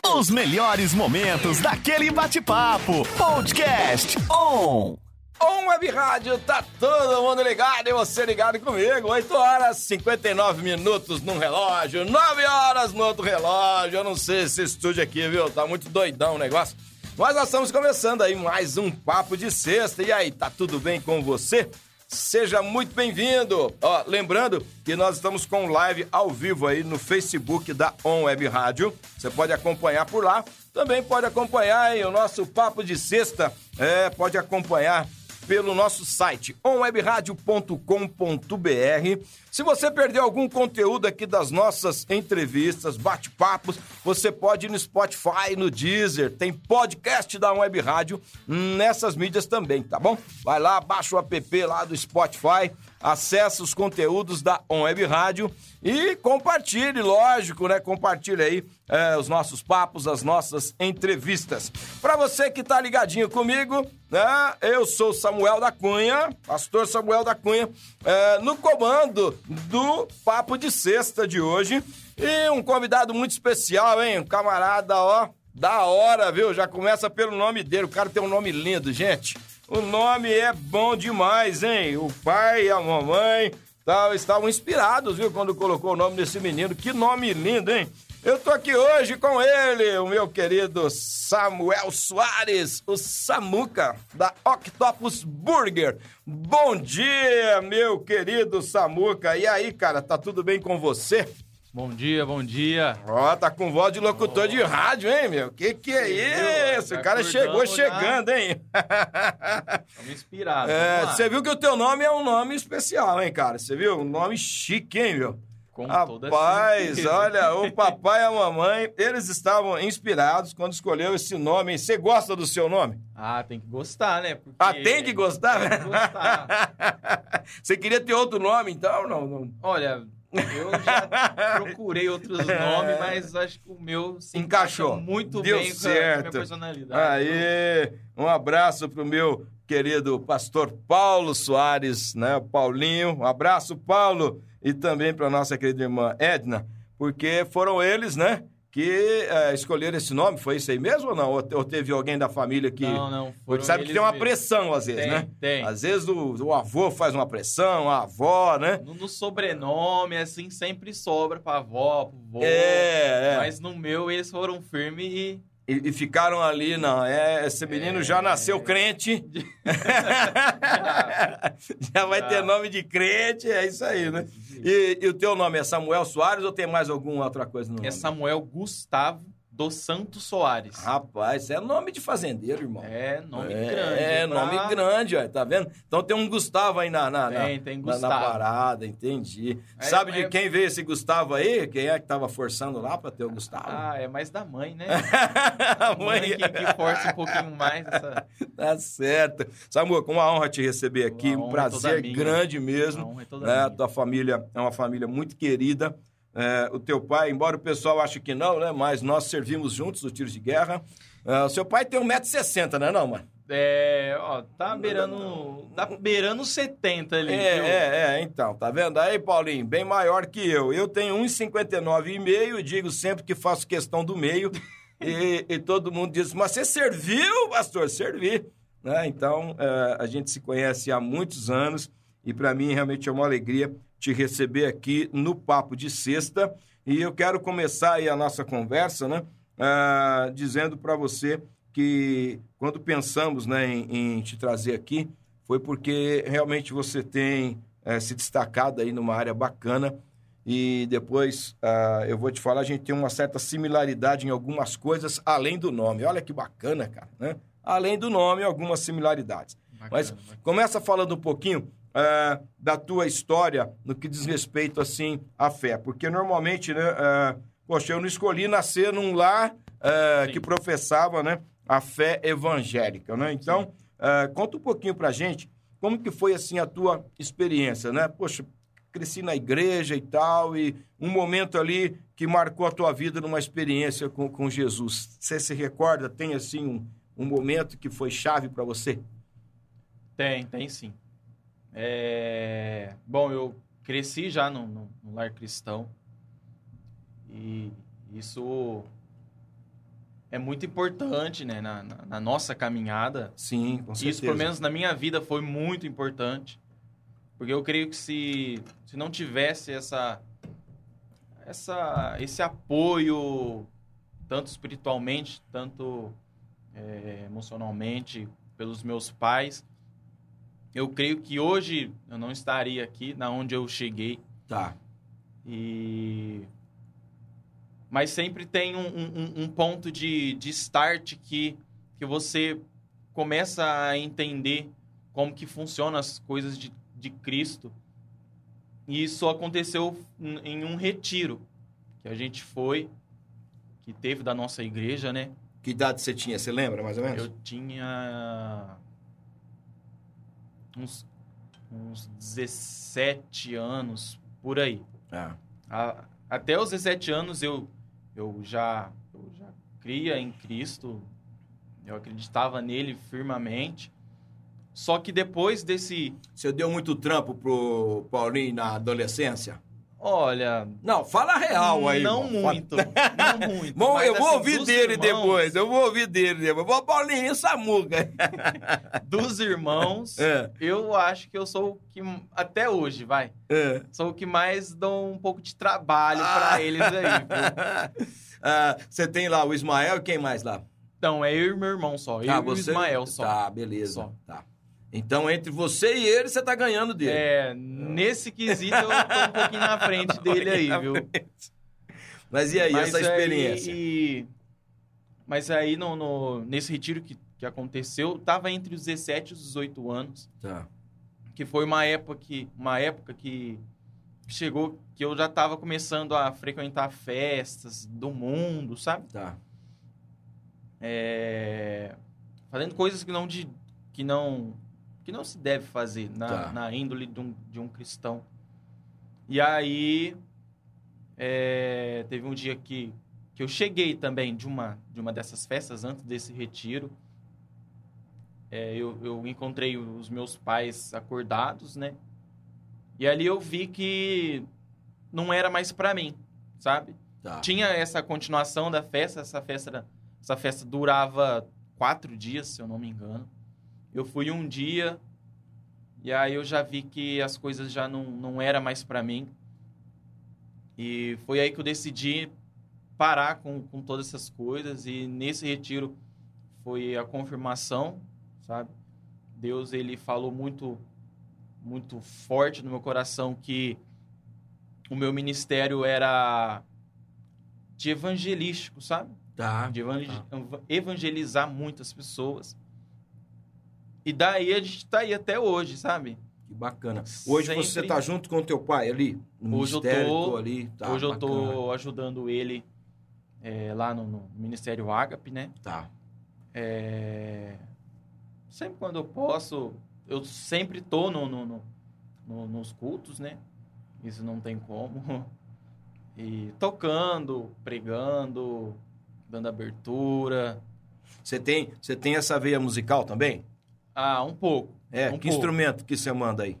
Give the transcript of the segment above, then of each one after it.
Os melhores momentos daquele bate-papo. Podcast On. On Web Rádio, tá todo mundo ligado e você ligado comigo. 8 horas 59 minutos num relógio, 9 horas no outro relógio. Eu não sei esse estúdio aqui, viu? Tá muito doidão o negócio. Mas nós estamos começando aí mais um Papo de Sexta. E aí, tá tudo bem com você? Seja muito bem-vindo. Ó, lembrando que nós estamos com live ao vivo aí no Facebook da On Web Rádio. Você pode acompanhar por lá. Também pode acompanhar aí o nosso Papo de Sexta. É, pode acompanhar pelo nosso site onwebradio.com.br. Se você perdeu algum conteúdo aqui das nossas entrevistas, bate-papos, você pode ir no Spotify, no Deezer, tem podcast da Web Rádio nessas mídias também, tá bom? Vai lá, baixa o app lá do Spotify, acessa os conteúdos da On Web Rádio e compartilhe, lógico, né? Compartilhe aí é, os nossos papos, as nossas entrevistas. Para você que tá ligadinho comigo, né? Eu sou Samuel da Cunha, pastor Samuel da Cunha, é, no comando do Papo de Sexta de hoje. E um convidado muito especial, hein? Um camarada, ó, da hora, viu? Já começa pelo nome dele. O cara tem um nome lindo, gente. O nome é bom demais, hein? O pai e a mamãe tal, estavam inspirados, viu, quando colocou o nome desse menino. Que nome lindo, hein? Eu tô aqui hoje com ele, o meu querido Samuel Soares, o Samuca, da Octopus Burger. Bom dia, meu querido Samuca. E aí, cara, tá tudo bem com você? Bom dia, bom dia. Ó, tá com voz de locutor oh. de rádio, hein, meu? Que que é isso? Tá o cara chegou chegando, hein? Estamos inspirados. É, você viu que o teu nome é um nome especial, hein, cara? Você viu? Um nome chique, hein, meu? Com Rapaz, olha, o papai e a mamãe, eles estavam inspirados quando escolheu esse nome. Você gosta do seu nome? Ah, tem que gostar, né? Porque... Ah, tem que gostar? Tem que gostar. Você queria ter outro nome, então? Não, não. Olha, eu já procurei outros nomes, mas acho que o meu se encaixou muito Deu bem certo. com a minha personalidade. Aí, um abraço pro meu querido pastor Paulo Soares, né? Paulinho. Um abraço, Paulo, e também para nossa querida irmã Edna, porque foram eles, né? Que é, escolheram esse nome. Foi isso aí mesmo ou não? Ou, ou teve alguém da família que. Não, não. Sabe que tem uma pressão às vezes, tem, né? Tem. Às vezes o, o, avô faz uma pressão, a avó, né? No, no sobrenome, assim, sempre sobra pra avó, pro vô. É, é. Mas no meu eles foram firmes e. E, e, ficaram ali, não. É, esse menino é, já nasceu crente. já, vai ter nome de crente, é isso aí, né? E, e, o teu nome é Samuel Soares ou tem mais alguma outra coisa no é nome? É Samuel Gustavo dos Santos Soares. Rapaz, é nome de fazendeiro, irmão. É, nome é, grande. É, pra... nome grande, ó, tá vendo? Então tem um Gustavo aí na, na, tem, na, tem na, na parada, entendi. É, Sabe de quem veio esse Gustavo aí? Quem é que tava forçando lá pra ter o Gustavo? Ah, é mais da mãe, né? a mãe, mãe que, que, força um pouquinho mais. Essa... Tá certo. Samuel, com uma honra te receber aqui, um é prazer é grande mesmo. A honra é toda né? Tua família é uma família muito querida é, o teu pai, embora o pessoal ache que não, né? Mas nós servimos juntos no tiro de guerra. É, o seu pai tem 1,60m, né, não, mano? É, ó, tá beirando. Tá beirando 70 ali. É, viu? é, é, então, tá vendo? Aí, Paulinho, bem maior que eu. Eu tenho 1,59,5 e digo sempre que faço questão do meio. e, e, todo mundo diz, mas você serviu, pastor? Servi. Né? Então, é, a gente se conhece há muitos anos e para mim realmente é uma alegria te receber aqui no Papo de Sexta. E eu quero começar aí a nossa conversa, né? Uh, dizendo para você que quando pensamos né, em, em, te trazer aqui, foi porque realmente você tem uh, se destacado aí numa área bacana. E depois uh, eu vou te falar, a gente tem uma certa similaridade em algumas coisas, além do nome. Olha que bacana, cara, né? Além do nome, algumas similaridades. Bacana, Mas bacana. começa falando um pouquinho uh, da tua história no que diz respeito, assim, à fé. Porque normalmente, né, uh, poxa, eu não escolhi nascer num lar uh, que professava, né, a fé evangélica, né? Então, conta um pouquinho pra gente como que foi, assim, a tua experiência, né? Poxa, cresci na igreja e tal, e um momento ali que marcou a tua vida numa experiência com, com Jesus. Você se recorda? Tem, assim, um, um momento que foi chave para você? Tem, tem sim. É... Bom, eu cresci já no, no, no, lar cristão e isso é muito importante, né, na, na, na nossa caminhada. Sim, com certeza. Isso, pelo menos na minha vida, foi muito importante. Porque eu creio que se, se não tivesse essa, essa, esse apoio, tanto espiritualmente, tanto é, emocionalmente, pelos meus pais, eu creio que hoje eu não estaria aqui na onde eu cheguei. Tá. E mas sempre tem um, um, um, ponto de, de start que, que você começa a entender como que funcionam as coisas de, de Cristo. E isso aconteceu em um retiro que a gente foi, que teve da nossa igreja, né? Que idade você tinha? Você lembra, mais ou menos? Eu tinha uns, uns 17 anos, por aí. É. A, até os 17 anos eu, eu, já, eu já cria em Cristo, eu acreditava nele firmemente. Só que depois desse. Você deu muito trampo pro Paulinho na adolescência? Olha. Não, fala real aí. Não muito. Não muito. Bom, eu vou assim, ouvir dele irmãos, depois. Eu vou ouvir dele depois. Vou, Paulinho, Samuca. dos irmãos, é. eu acho que eu sou o que. Até hoje, vai. É. Sou o que mais dou um pouco de trabalho ah. para eles aí. ah, você tem lá o Ismael e quem mais lá? Então, é eu e meu irmão só. Eu ah, e o Ismael só. Tá, beleza. Só. Tá. Então, entre você e ele, você tá ganhando dele. É, nesse quesito eu tô um pouquinho na frente dele aí, viu? Mas e aí, Mas essa experiência? Aí, mas aí, no, no, nesse retiro que, que aconteceu, tava entre os 17 e os 18 anos. Tá. Que foi uma época que, uma época que chegou que eu já tava começando a frequentar festas do mundo, sabe? Tá. É, fazendo coisas que não de que não que não se deve fazer na, tá. na índole de um, de um cristão. E aí, é, teve um dia que, que eu cheguei também de uma, de uma dessas festas, antes desse retiro. É, eu, eu encontrei os meus pais acordados, né? E ali eu vi que não era mais para mim, sabe? Tá. Tinha essa continuação da festa, essa festa, essa festa durava quatro dias, se eu não me engano. Eu fui um dia e aí eu já vi que as coisas já não, não era mais para mim. E foi aí que eu decidi parar com, com todas essas coisas. E nesse retiro foi a confirmação, sabe? Deus, ele falou muito, muito forte no meu coração que o meu ministério era de evangelístico, sabe? Tá. De evangelizar muitas pessoas. E daí a gente tá aí até hoje, sabe? Que bacana. Hoje Sempre... você tá junto com o teu pai ali? No hoje eu tô, tô ali. Tá, hoje bacana. eu tô ajudando ele é, lá no, no, Ministério Ágape, né? Tá. É... Sempre quando eu posso, eu sempre tô no, no, no, nos cultos, né? Isso não tem como. E tocando, pregando, dando abertura. Você tem, você tem essa veia musical também? Ah, um pouco. É, um que pouco. instrumento que você manda aí?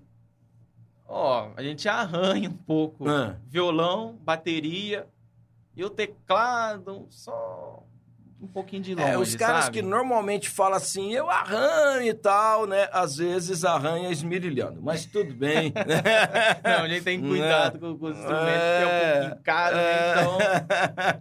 Ó, a gente arranha um pouco. Ah. Violão, bateria e o teclado, só um pouquinho de longe, É, os caras sabe? que normalmente falam assim, eu arranho e tal, né? Às vezes arranha esmirilhando, mas tudo bem. Não, a gente tem cuidado com, com os instrumentos, é, que é um pouquinho caro, né? É. Então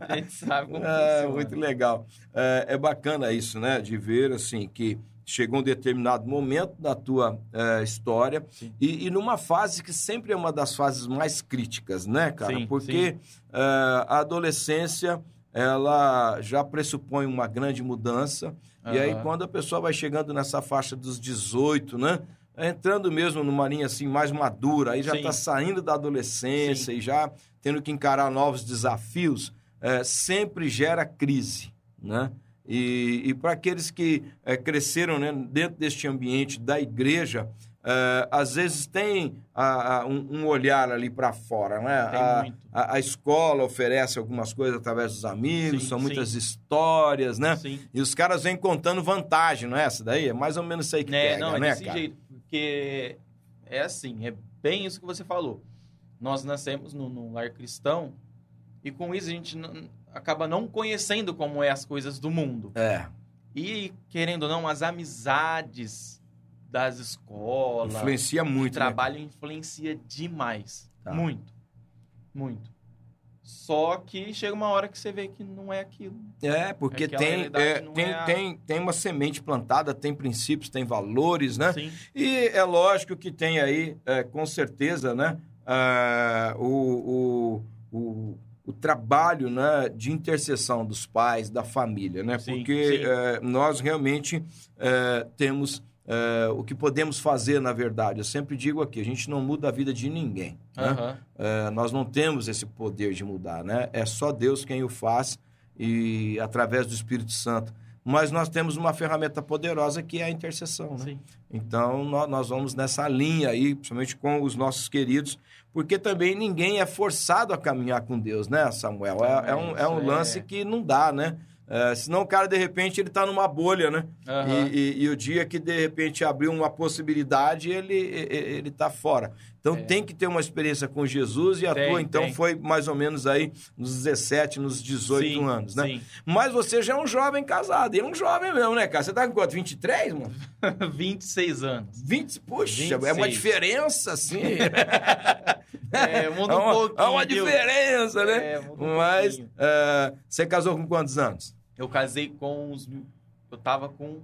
a gente sabe como é, funciona. Muito legal. É, é bacana isso, né? De ver, assim, que chegou um determinado momento da tua uh, história e, e, numa fase que sempre é uma das fases mais críticas, né, cara? Sim, Porque sim. Uh, a adolescência ela já pressupõe uma grande mudança uhum. e aí quando a pessoa vai chegando nessa faixa dos 18, né? Entrando mesmo numa linha assim mais madura, aí já está saindo da adolescência sim. e já tendo que encarar novos desafios, uh, sempre gera crise, né? E, e para aqueles que é, cresceram né, dentro deste ambiente da igreja, é, às vezes tem a, a, um, um, olhar ali para fora. Né? A, a, escola oferece algumas coisas através dos amigos, sim, são muitas sim. histórias, né? Sim. E os caras vêm contando vantagem, não é essa daí? É mais ou menos isso aí que é, pega, não, é né, desse cara? jeito, porque é assim, é bem isso que você falou. Nós nascemos no, no lar cristão e com isso a gente acaba não conhecendo como é as coisas do mundo. É. E, querendo ou não, as amizades das escolas, Influencia muito. o né? trabalho influencia demais. Tá. Muito. Muito. Só que chega uma hora que você vê que não é aquilo. É, porque Aquela tem, é, tem, é a- tem, tem uma semente plantada, tem princípios, tem valores, né? Sim. E é lógico que tem aí, é, com certeza, né, ah, o, o, o, o trabalho né, de intercessão dos pais, da família, né? Sim, Porque sim. é, nós realmente é, temos é, o que podemos fazer, na verdade. Eu sempre digo aqui, a gente não muda a vida de ninguém. né? Nós não temos esse poder de mudar, né? É só Deus quem o faz e através do Espírito Santo. Mas nós temos uma ferramenta poderosa que é a intercessão, né? Então, nó- nós vamos nessa linha aí, principalmente com os nossos queridos, porque também ninguém é forçado a caminhar com Deus, né, Samuel? É, é um, é um lance é. que não dá, né? É, senão o cara, de repente, ele tá numa bolha, né? Aham. E, e- e o dia que, de repente, abriu uma possibilidade, ele, e- e- ele tá fora. Então, É. tem que ter uma experiência com Jesus e a Tem, tua, então, tem. foi mais ou menos aí nos 17, nos 18 Sim, anos, né? Sim. Mas você já é um jovem casado, e é um jovem mesmo, né, cara? Você tá com quanto? 23, mano? 26 anos. 20, puxa, é uma 26. diferença, assim. É, muda É um uma, pouquinho. é uma diferença, né? É, muda um Mas é, você casou com quantos anos? Eu casei com os. Eu tava com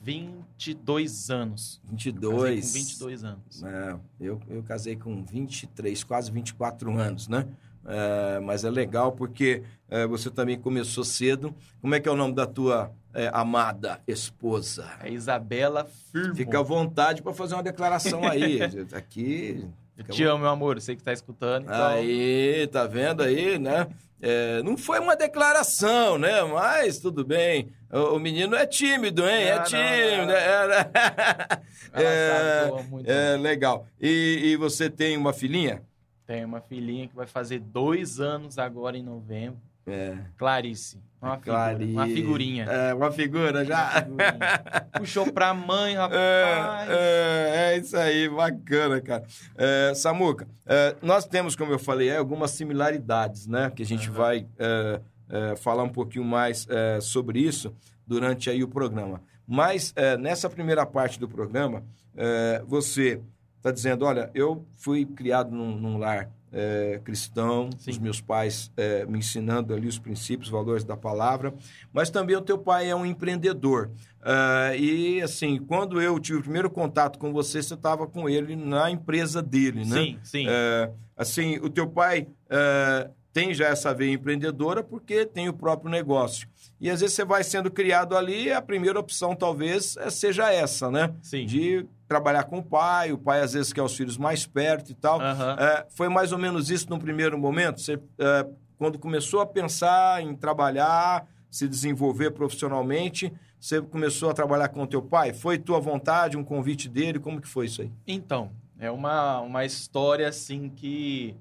22 anos. 22. Casei com 22 anos. É, eu, eu casei com 23, quase 24 anos, né? É, mas é legal porque é, você também começou cedo. Como é que é o nome da tua é, amada esposa? É Isabela Firmo. Fica à vontade para fazer uma declaração aí. Aqui. Eu te amo, meu amor. Você que tá escutando. Então, Aí, tá vendo aí, né? É, não foi uma declaração, né? Mas tudo bem. O, o menino é tímido, hein? é Não, não, tímido. não. É, amo muito. é, legal. E, e você tem uma filhinha? Tem uma filhinha que vai fazer dois anos agora em novembro. É. Clarice. Uma, figura, uma figurinha. É, uma figura já. Uma figurinha. Puxou pra mãe, rapaz. É, é, é isso aí, bacana, cara. É, Samuca, é, nós temos, como eu falei, é, algumas similaridades, né? Que a gente Aham. vai é, é, falar um pouquinho mais é, sobre isso durante aí o programa. Mas é, nessa primeira parte do programa, é, você está dizendo, olha, eu fui criado num, num lar é, cristão, Sim. os meus pais é, me ensinando ali os princípios, valores da palavra, mas também o teu pai é um empreendedor. Ah, e assim, quando eu tive o primeiro contato com você, você estava com ele na empresa dele, né? Sim, sim. É, assim, o teu pai é, tem já essa veia empreendedora porque tem o próprio negócio. E às vezes você vai sendo criado ali, a primeira opção talvez é- seja essa, né? Sim. De trabalhar com o pai, o pai às vezes quer os filhos mais perto e tal. Aham. É, foi mais ou menos isso no primeiro momento? Você, é, quando começou a pensar em trabalhar, se desenvolver profissionalmente, você começou a trabalhar com o teu pai? Foi tua vontade, um convite dele? Como que foi isso aí? Então, é uma, uma história assim que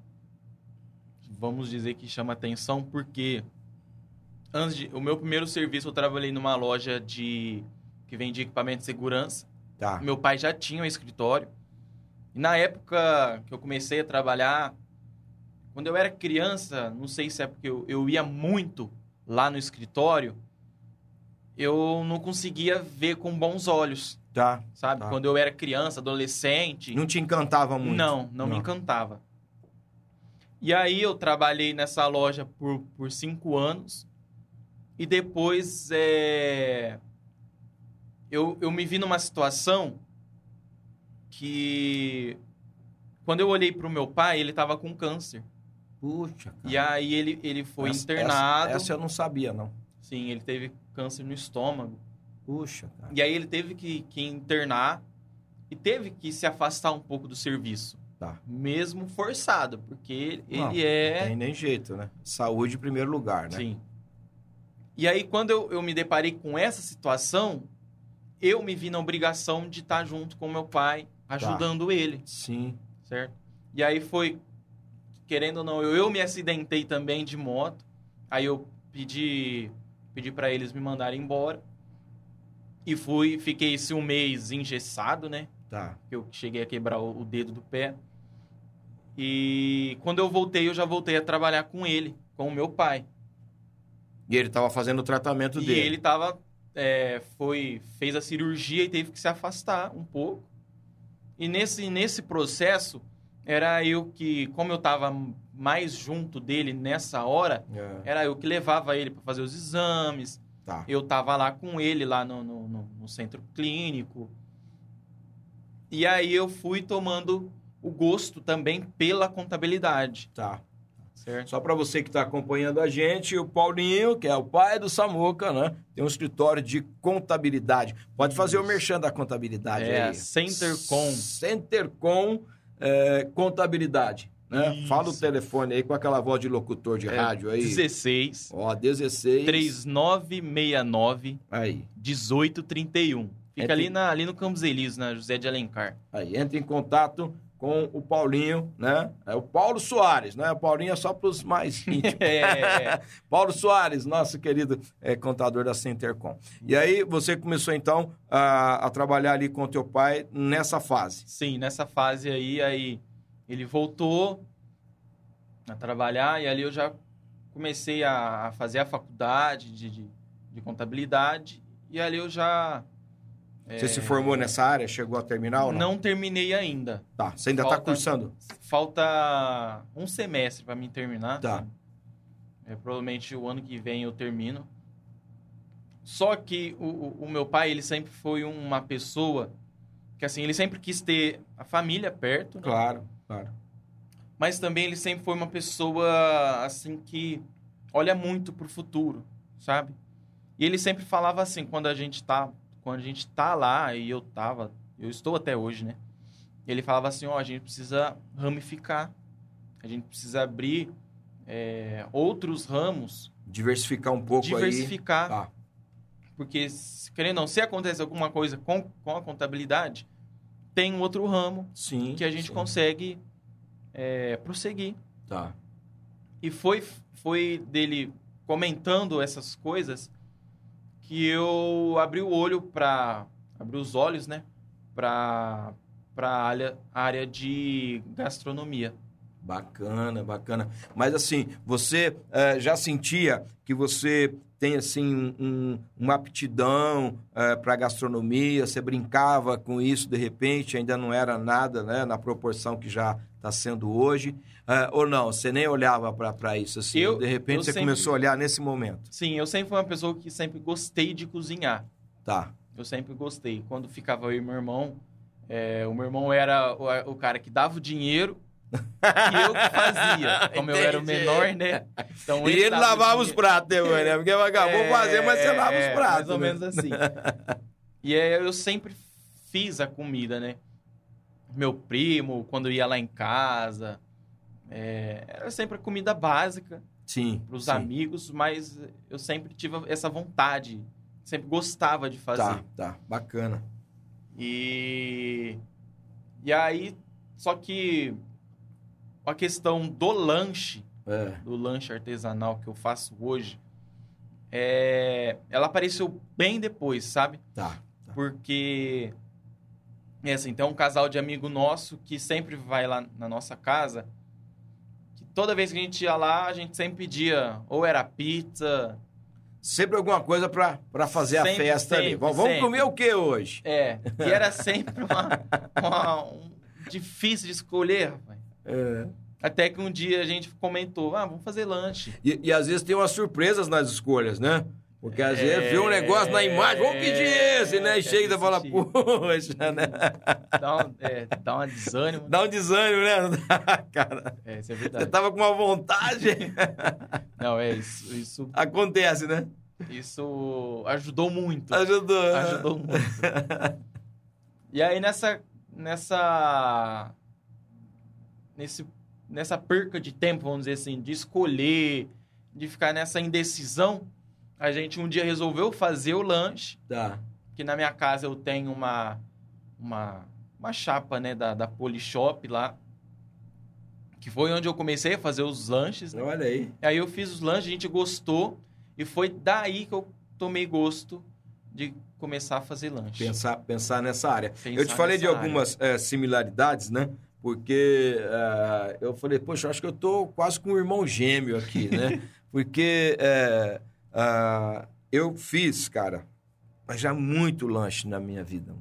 vamos dizer que chama atenção porque antes de, o meu primeiro serviço eu trabalhei numa loja de que vende equipamento de segurança. Tá. Meu pai já tinha um escritório. E na época que eu comecei a trabalhar, quando eu era criança, não sei se é porque eu, eu ia muito lá no escritório, eu não conseguia ver com bons olhos, Tá. sabe? Tá. Quando eu era criança, adolescente. Não te encantava muito? Não, não, me Não. encantava. E aí eu trabalhei nessa loja por, por cinco anos. E depois é, eu, eu me vi numa situação que quando eu olhei pro meu pai, ele tava com câncer. Puxa, cara. E aí ele, ele foi Essa- internado. Essa, essa eu não sabia, não. Sim, ele teve câncer no estômago. Puxa, cara. E aí ele teve que, que internar e teve que se afastar um pouco do serviço. Tá. Mesmo forçado, porque ele Não, é. Não tem nem jeito, né? Saúde em primeiro lugar, né? Sim. E aí, quando eu, eu me deparei com essa situação, eu me vi na obrigação de estar junto com meu pai, ajudando ele, Sim. certo? E aí foi, querendo ou não, eu, eu me acidentei também de moto. Aí eu pedi, pedi para eles me mandarem embora. E fui, fiquei esse um mês engessado, né? Tá. Eu cheguei a quebrar o, o dedo do pé. E quando eu voltei, eu já voltei a trabalhar com ele, com o meu pai. E ele tava fazendo o tratamento E dele. ele tava. É, foi, fez a cirurgia e teve que se afastar um pouco. E nesse, nesse processo, era eu que, como eu tava mais junto dele nessa hora, É, era eu que levava ele para fazer os exames. tá. Eu tava lá com ele, lá no, no, no- no centro clínico. E aí eu fui tomando o gosto também pela contabilidade, Tá. Certo? Só para você que está acompanhando a gente, o Paulinho, que é o pai do Samuca, né? Tem um escritório de contabilidade. Pode fazer o merchan da contabilidade É, aí. Centercom. Centercom é, Contabilidade. Né? Isso. Fala o telefone aí com aquela voz de locutor de É, rádio aí. 16 Ó, 16. 3969 Aí. 1831. Fica É, ali, na, ali no Campos Elíseos, na José de Alencar. Aí, entra em contato com o Paulinho, né? É o Paulo Soares, né? O Paulinho é só para os mais íntimos. É, Paulo Soares, nosso querido é, contador da Centercom. E aí você começou então a, a trabalhar ali com o teu pai nessa fase. sim, nessa fase aí, aí ele voltou a trabalhar e ali eu já comecei a, a fazer a faculdade de, de, de contabilidade e ali eu já... Você é, se formou nessa área, chegou a terminar ou não? Não terminei ainda. Tá, você ainda está cursando? Falta um semestre para mim terminar. Tá. É, provavelmente o ano que vem eu termino. Só que o, o- o meu pai, ele sempre foi uma pessoa que, assim, ele sempre quis ter a família perto, né? Claro, claro. mas também ele sempre foi uma pessoa, assim, que olha muito pro futuro, sabe? E ele sempre falava assim, quando a gente tá, quando a gente tá lá, e eu tava, eu estou até hoje, né? Ele falava assim, ó, a gente precisa ramificar, a gente precisa abrir é, outros ramos, Diversificar um pouco diversificar, aí. Tá. porque, querendo ou não, se acontece alguma coisa com, com a contabilidade, tem um outro ramo Sim. que a gente sim. consegue é, prosseguir. Tá. E foi, foi dele comentando essas coisas que eu abri o olho para abri os olhos, né, para para área área de gastronomia. Bacana, bacana. Mas assim, você eh, já sentia que você tem assim um- uma aptidão para gastronomia? Você brincava com isso de repente? Ainda não era nada, né? Na proporção que já está sendo hoje? Eh, ou não? Você nem olhava para isso assim? Eu- de repente eu você sempre- começou a olhar nesse momento? Sim, eu sempre fui uma pessoa que sempre gostei de cozinhar. Tá. Eu sempre gostei. Quando ficava eu e meu irmão, é, o meu irmão era o, o cara que dava o dinheiro e eu que fazia. Como eu era o Entendi. menor, né? Então e ele dava o lavava os pratos, né? Porque acabou É, fazer, mas você lava é, os pratos. Mais ou né? menos assim. e aí eu sempre fiz a comida, né? Meu primo, quando ia lá em casa, é, era sempre a comida básica Sim. para os amigos, mas eu sempre tive essa vontade, sempre gostava de fazer. Tá, tá. Bacana. E e aí, só que a questão do lanche, É. do lanche artesanal que eu faço hoje, é, ela apareceu bem depois, sabe? Tá. Porque é assim, tem um casal de amigo nosso que sempre vai lá na nossa casa. Que toda vez que a gente ia lá, a gente sempre pedia ou era pizza, Sempre alguma coisa pra, pra fazer a Sempre, festa ali. sempre, Vamos vamos sempre. comer o que hoje? é, e era sempre uma, uma- um, difícil de escolher, rapaz. É. Até que um dia a gente comentou, ah, vamos fazer lanche. E, e às vezes tem umas surpresas nas escolhas, né? Porque às É, vezes vê um negócio na imagem, vamos pedir esse, né? E é chega e fala, poxa, né? Dá um, é, dá uma desânimo. Dá um desânimo, né? Cara, É, isso é você verdade. tava com uma vontade. Não, é isso. Isso, Acontece, né? isso ajudou muito. Ajudou. Ajudou muito. E aí nessa nessa nesse nessa perca de tempo, vamos dizer assim, de escolher, de ficar nessa indecisão, a gente um dia resolveu fazer o lanche, Tá. que na minha casa eu tenho uma uma, uma chapa, né, da, da Polishop lá, que foi onde eu comecei a fazer os lanches, né? Olha aí. Aí eu fiz os lanches, a gente gostou, e foi daí que eu tomei gosto de começar a fazer lanche. Pensar, pensar nessa área. Pensar eu te falei de algumas eh, similaridades, né? Porque eh, eu falei, poxa, acho que eu tô quase com um irmão gêmeo aqui, né? Porque eh, Ah, eu fiz, cara, mas já muito lanche na minha vida.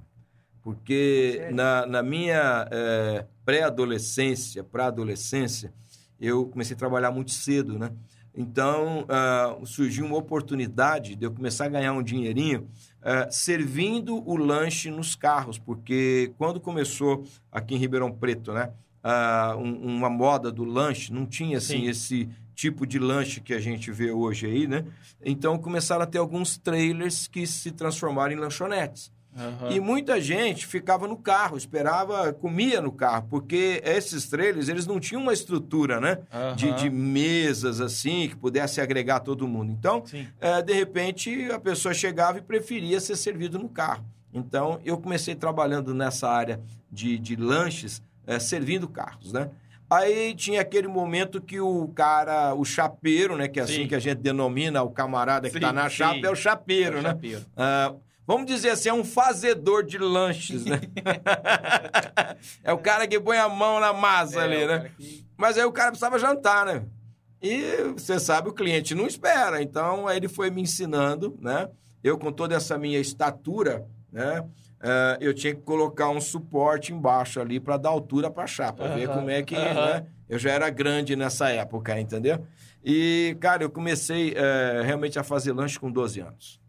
Porque na, na minha eh, pré-adolescência, para adolescência, eu comecei a trabalhar muito cedo, né? Então, ah, surgiu uma oportunidade de eu começar a ganhar um dinheirinho ah, servindo o lanche nos carros, porque quando começou aqui em Ribeirão Preto, né? ah, um- uma moda do lanche, não tinha assim Sim. esse tipo de lanche que a gente vê hoje aí, né? Então começaram a ter alguns trailers que se transformaram em lanchonetes. Aham. E muita gente ficava no carro, esperava, comia no carro, porque esses trailers, eles não tinham uma estrutura, né? De, Aham. de mesas assim, que pudesse agregar todo mundo. Então, é, de repente, a pessoa chegava e preferia ser servido no carro. Então, eu comecei trabalhando nessa área de, de lanches, é, servindo carros, né? Aí tinha aquele momento que o cara, o chapeiro, né? Que é assim Sim. que a gente denomina o camarada que tá Sim, na sim. chapa, é o chapeiro, É o né? chapeiro. Ah, vamos dizer assim, é um fazedor de lanches, né? é o cara que põe a mão na massa É, ali, né? que- Mas aí o cara precisava jantar, né? E você sabe, o cliente não espera. Então, aí ele foi me ensinando, né? Eu, com toda essa minha estatura, né? Eh, eu tinha que colocar um suporte embaixo ali para dar altura para a chapa, ver Aham, como é que. né? Eu já era grande nessa época, entendeu? E, cara, eu comecei eh, realmente a fazer lanche com 12 anos.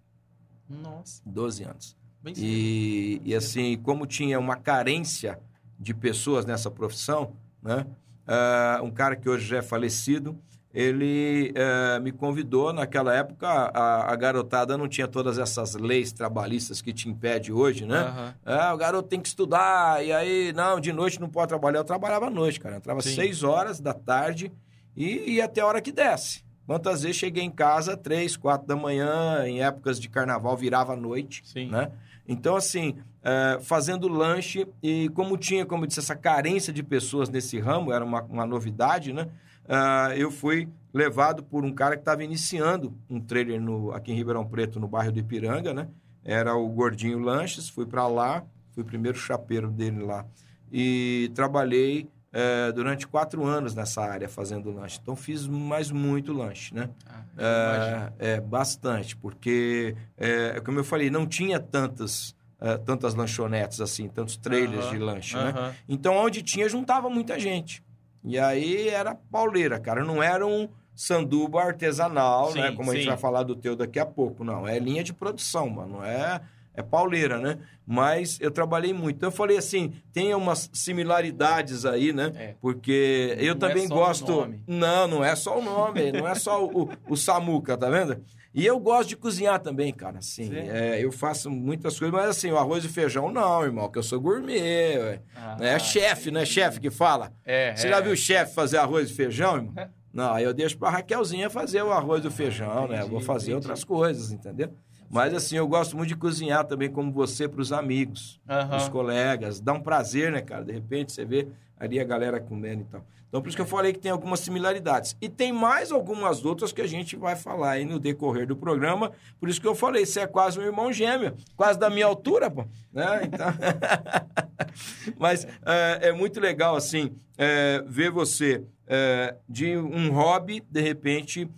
Nossa, 12 anos. bem. E, e assim, como tinha uma carência de pessoas nessa profissão, né? Ah, um cara que hoje já é falecido, ele eh, me convidou. Naquela época, a, a garotada não tinha todas essas leis trabalhistas que te impede hoje, né? Aham. Ah, o garoto tem que estudar, e aí, não, de noite não pode trabalhar. Eu trabalhava à noite, cara. Eu entrava Sim. seis horas da tarde e ia até a hora que desce. Quantas vezes cheguei em casa três, quatro da manhã, em épocas de carnaval, virava à noite, Sim. né? Então, assim, eh, fazendo lanche, e como tinha, como eu disse, essa carência de pessoas nesse ramo, era uma, uma novidade, né? Ah, eu fui levado por um cara que estava iniciando um trailer no, aqui em Ribeirão Preto, no bairro do Ipiranga, né? Era o Gordinho Lanches, fui para lá, fui o primeiro chapeiro dele lá. E trabalhei eh, durante quatro anos nessa área fazendo lanche. Então, fiz mais muito lanche, né? Ah. É, é, bastante, porque, é, como eu falei, não tinha tantas, é, tantas lanchonetes assim, tantos trailers de lanche, né? Então, onde tinha, juntava muita gente. E aí era pauleira, cara. Não era um sanduba artesanal, Sim, né? Como a gente sim. vai falar do teu daqui a pouco. Não, é linha de produção, mano. É, é pauleira, né? Mas eu trabalhei muito. Então, eu falei assim, tem umas similaridades aí, né? É. Porque eu Não também é só o gosto... nome. Não, não é só o nome, não é só o, o, o Samuca, tá vendo? E eu gosto de cozinhar também, cara, assim. Sim. é, eu faço muitas coisas, mas assim, o arroz e feijão não, irmão, que eu sou gourmet. Ah, É chefe, não é chefe que fala? É, Você é. já viu o chefe fazer arroz e feijão, irmão? Não, aí eu deixo pra Raquelzinha fazer o arroz e o feijão, né? Eu vou entendi, fazer entendi. outras coisas, entendeu? Mas assim, eu gosto muito de cozinhar também, como você, pros amigos, Aham. pros colegas. Dá um prazer, né, cara? De repente você vê ali a galera comendo e tal. Então, por isso que eu falei que tem algumas similaridades. E tem mais algumas outras que a gente vai falar aí no decorrer do programa. Por isso que eu falei, você é quase um irmão gêmeo, quase da minha altura, pô. Né? Então... Mas é, é muito legal, assim, é, ver você é, de um hobby, de repente,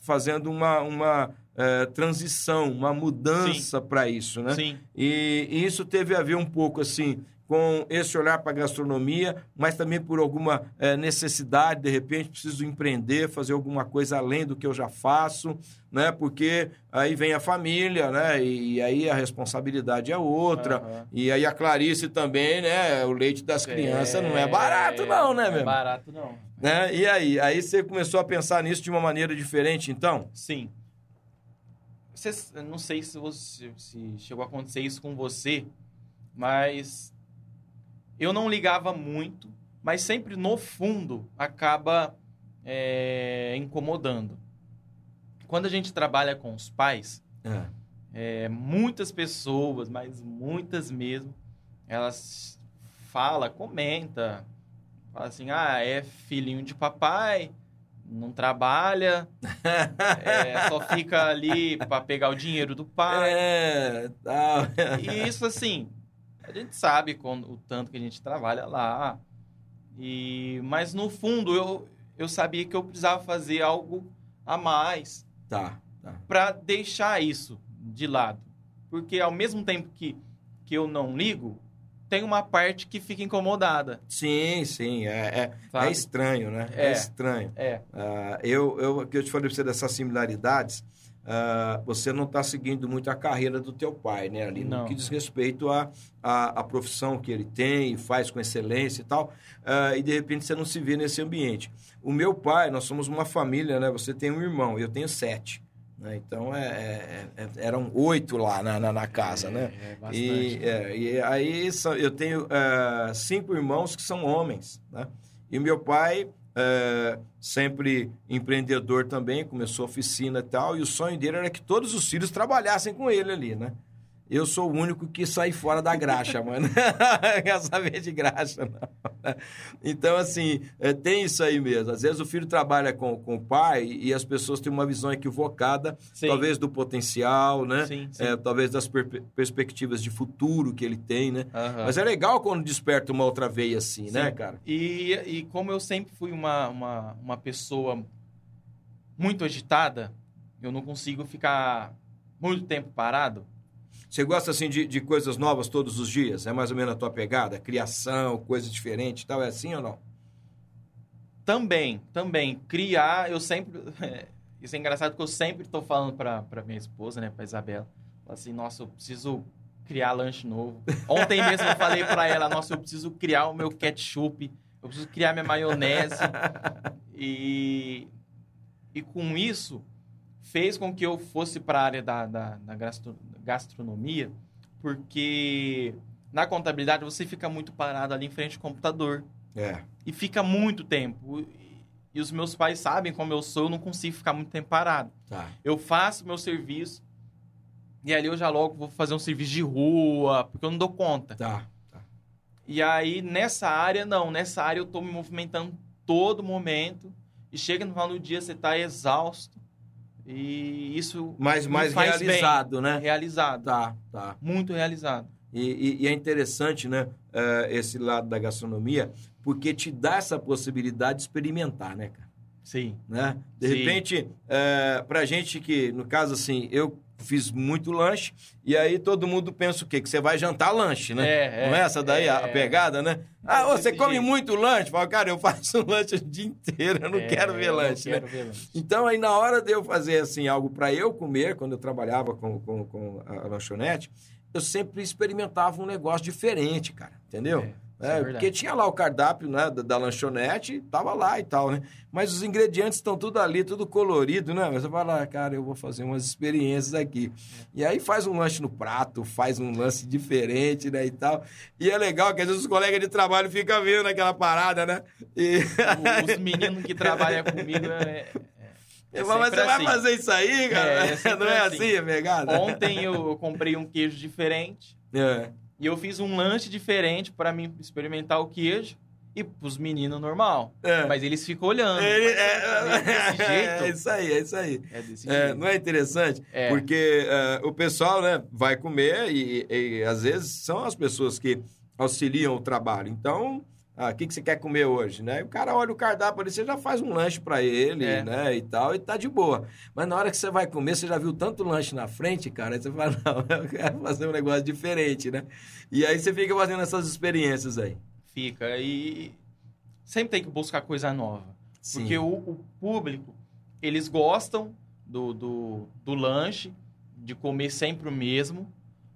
fazendo uma, uma é, transição, uma mudança para isso, né? Sim. E, e isso teve a ver um pouco, assim, com esse olhar para a gastronomia, mas também por alguma eh, necessidade, de repente preciso empreender, fazer alguma coisa além do que eu já faço, né? Porque aí vem a família, né? E, aí a responsabilidade é outra. Aham. E aí a Clarice também, né? O leite das crianças não é barato não, né, Não é meu? barato, não. Né? E aí? Aí você começou a pensar nisso de uma maneira diferente, então? Sim. Eu não sei se, você, se chegou a acontecer isso com você, mas eu não ligava muito, mas sempre no fundo acaba é, incomodando. Quando a gente trabalha com os pais, É. é, muitas pessoas, mas muitas mesmo, elas fala, comenta, fala assim, ah, é filhinho de papai, não trabalha, é, só fica ali para pegar o dinheiro do pai. É, tá. E isso, assim, a gente sabe quando, o tanto que a gente trabalha lá. E, mas, no fundo, eu, eu sabia que eu precisava fazer algo a mais. Tá, Tá. para deixar isso de lado. Porque ao mesmo tempo que, que eu não ligo, tem uma parte que fica incomodada. Sim, sim. É, é, é estranho, né? É, É. estranho. É, Ah, eu, eu, eu te falei pra você dessas similaridades, ah, você não está seguindo muito a carreira do teu pai, né? Ali, no Não. que diz respeito à à à profissão que ele tem, faz com excelência e tal, ah, e de repente você não se vê nesse ambiente. O meu pai, nós somos uma família, né? Você tem um irmão, eu tenho sete. Né? Então, é, é- é- eram oito lá na, na, na casa, é, né? É. E, é, e aí são- eu tenho é, cinco irmãos que são homens, né? E meu pai, é, sempre empreendedor também, começou oficina e tal, e o sonho dele era que todos os filhos trabalhassem com ele ali, né? Eu sou o único que sai fora da graxa, mano. Saber de graxa, não. Então, assim, é, tem isso aí mesmo. Às vezes o filho trabalha com, com o pai e as pessoas têm uma visão equivocada, Sim. talvez do potencial, né? Sim, sim. É, talvez das per- perspectivas de futuro que ele tem, né? Aham. Mas é legal quando desperta uma outra veia assim, né, cara? E, e como eu sempre fui uma, uma, uma pessoa muito agitada, eu não consigo ficar muito tempo parado. Você gosta, assim, de, de coisas novas todos os dias? É mais ou menos a tua pegada? Criação, coisa diferente e tal, é assim ou não? Também, também. Criar, eu sempre. Isso é engraçado porque eu sempre tô falando pra minha esposa, né, pra Isabela. Assim, nossa, eu preciso criar lanche novo. Ontem mesmo eu falei pra ela, nossa, eu preciso criar o meu ketchup, eu preciso criar minha maionese. E, e com isso, fez com que eu fosse para a área da, da, da gastronomia, porque na contabilidade você fica muito parado ali em frente ao computador É. e fica muito tempo. E- os meus pais sabem como eu sou, eu não consigo ficar muito tempo parado. Tá. Eu faço meu serviço e ali eu já logo vou fazer um serviço de rua, porque eu não dou conta. Tá. tá. E aí nessa área, não. Nessa área eu tô me movimentando todo momento e chega no final do dia você tá exausto. E isso Mais, mais faz bem. realizado, né? realizado. Tá, tá. Muito realizado. E, e- e é interessante, né, eh, esse lado da gastronomia, porque te dá essa possibilidade de experimentar, né, cara? Sim. né? De Sim. repente, é, pra gente que, no caso assim, eu fiz muito lanche, e aí todo mundo pensa o quê? Que você vai jantar lanche, né? É, Não é essa daí a- a é. pegada, né? Ah, É você come jeito. muito lanche? Fala, cara, eu faço lanche o dia inteiro, eu não É, quero ver eu não lanche, né? ver lanche. Então, aí na hora de eu fazer assim algo para eu comer, quando eu trabalhava com, com, com a, a lanchonete, eu sempre experimentava um negócio diferente, cara, entendeu? É, É, é porque tinha lá o cardápio né, da, da lanchonete, tava lá e tal, né? Mas os ingredientes estão tudo ali, tudo colorido, né? Mas você fala, ah, cara, eu vou fazer umas experiências aqui. E aí faz um lanche no prato, faz um lance diferente, né, e tal. E é legal que às vezes os colegas de trabalho ficam vendo aquela parada, né? E... O- Os meninos que trabalham comigo é. é, é Eu falo, mas você vai assim. fazer isso aí, cara? É, é Não é assim. assim, pegada? Ontem eu comprei um queijo diferente É. e eu fiz um lanche diferente para mim experimentar o queijo e pros meninos normal. É. Mas eles ficam olhando. Ele- Mas é, desse é jeito. isso aí, é isso aí. É desse É, jeito. não é interessante? É. Porque é, o pessoal né, vai comer e, e, às vezes são as pessoas que auxiliam o trabalho. Então, ah, o que, que você quer comer hoje? Né? E o cara olha o cardápio ali, você já faz um lanche para ele, É. né? E tal, e tá de boa. Mas na hora que você vai comer, você já viu tanto lanche na frente, cara, aí você fala, não, eu quero fazer um negócio diferente, né? E aí você fica fazendo essas experiências aí. Fica. E sempre tem que buscar coisa nova. Sim. Porque o, o público, eles gostam do, do, do lanche, de comer sempre o mesmo.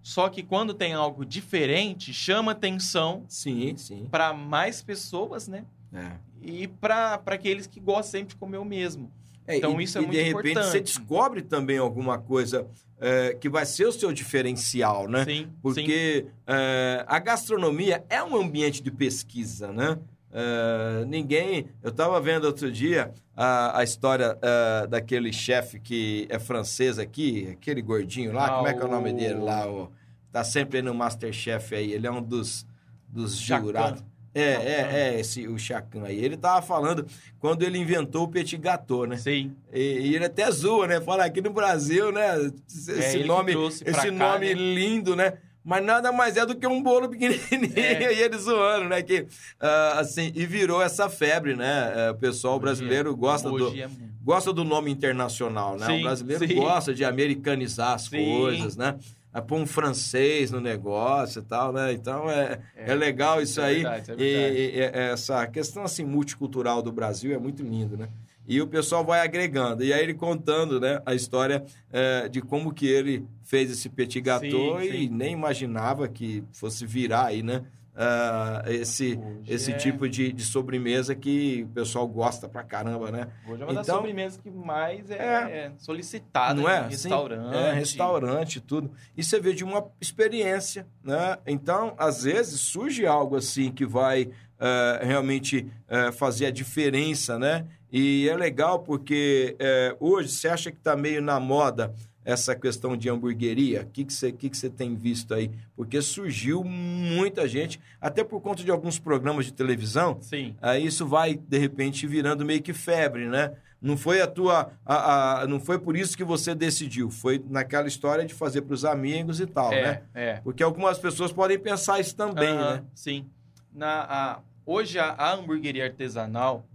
Só que quando tem algo diferente, chama atenção Sim, sim. para mais pessoas, né? É. E para aqueles que gostam sempre de comer o mesmo. É, Então e, isso é e muito de repente importante. você descobre também alguma coisa é, que vai ser o seu diferencial, né? Sim, sim. Porque é, a gastronomia é um ambiente de pesquisa, né? É, ninguém. Eu estava vendo outro dia a, a história é, daquele chefe que é francês aqui, aquele gordinho lá, Ah, como é que é o nome o- dele lá? O, tá sempre aí no Masterchef aí, ele é um dos, dos jurados. É, é, é, esse, o Chacan aí. Ele tava falando quando ele inventou o petit gâteau, né? Sim. E, e ele até zoa, né? Fala aqui no Brasil, né? Esse É, nome, esse nome né? lindo, né? mas nada mais é do que um bolo pequenininho É. e ele zoando, né? Que, ah, assim, e virou essa febre, né? Eh, O pessoal brasileiro gosta do, Hoje é muito. gosta do nome internacional, né? o Sim, brasileiro sim. gosta de americanizar as Sim. coisas, né? A pôr um francês no negócio e tal, né? Então é, é, É, legal isso é aí. verdade, é verdade. e- e essa questão assim multicultural do Brasil é muito lindo, né? E o pessoal vai agregando. E aí ele contando, né, a história eh, de como que ele fez esse petit gâteau Sim, e sim. nem imaginava que fosse virar aí, né? Ah, esse Hoje esse é- tipo de, de sobremesa que o pessoal gosta pra caramba, né? Hoje é uma das Então- sobremesas que mais é, É. solicitada Não é? restaurante. Sim, é, restaurante, e tudo. E você vê de uma experiência, né? Então, às vezes, surge algo assim que vai eh, realmente eh, fazer a diferença, né? E é legal porque eh, hoje você acha que está meio na moda essa questão de hamburgueria? O que, que, você, que, que você tem visto aí? Porque surgiu muita gente, até por conta de alguns programas de televisão, Sim. aí isso vai, de repente, virando meio que febre, né? Não foi a tua. a- a- não foi por isso que você decidiu. Foi naquela história de fazer para os amigos e tal, é, né? é. Porque algumas pessoas podem pensar isso também, Aham, né? Sim. Na, a- hoje a, a hamburgueria artesanal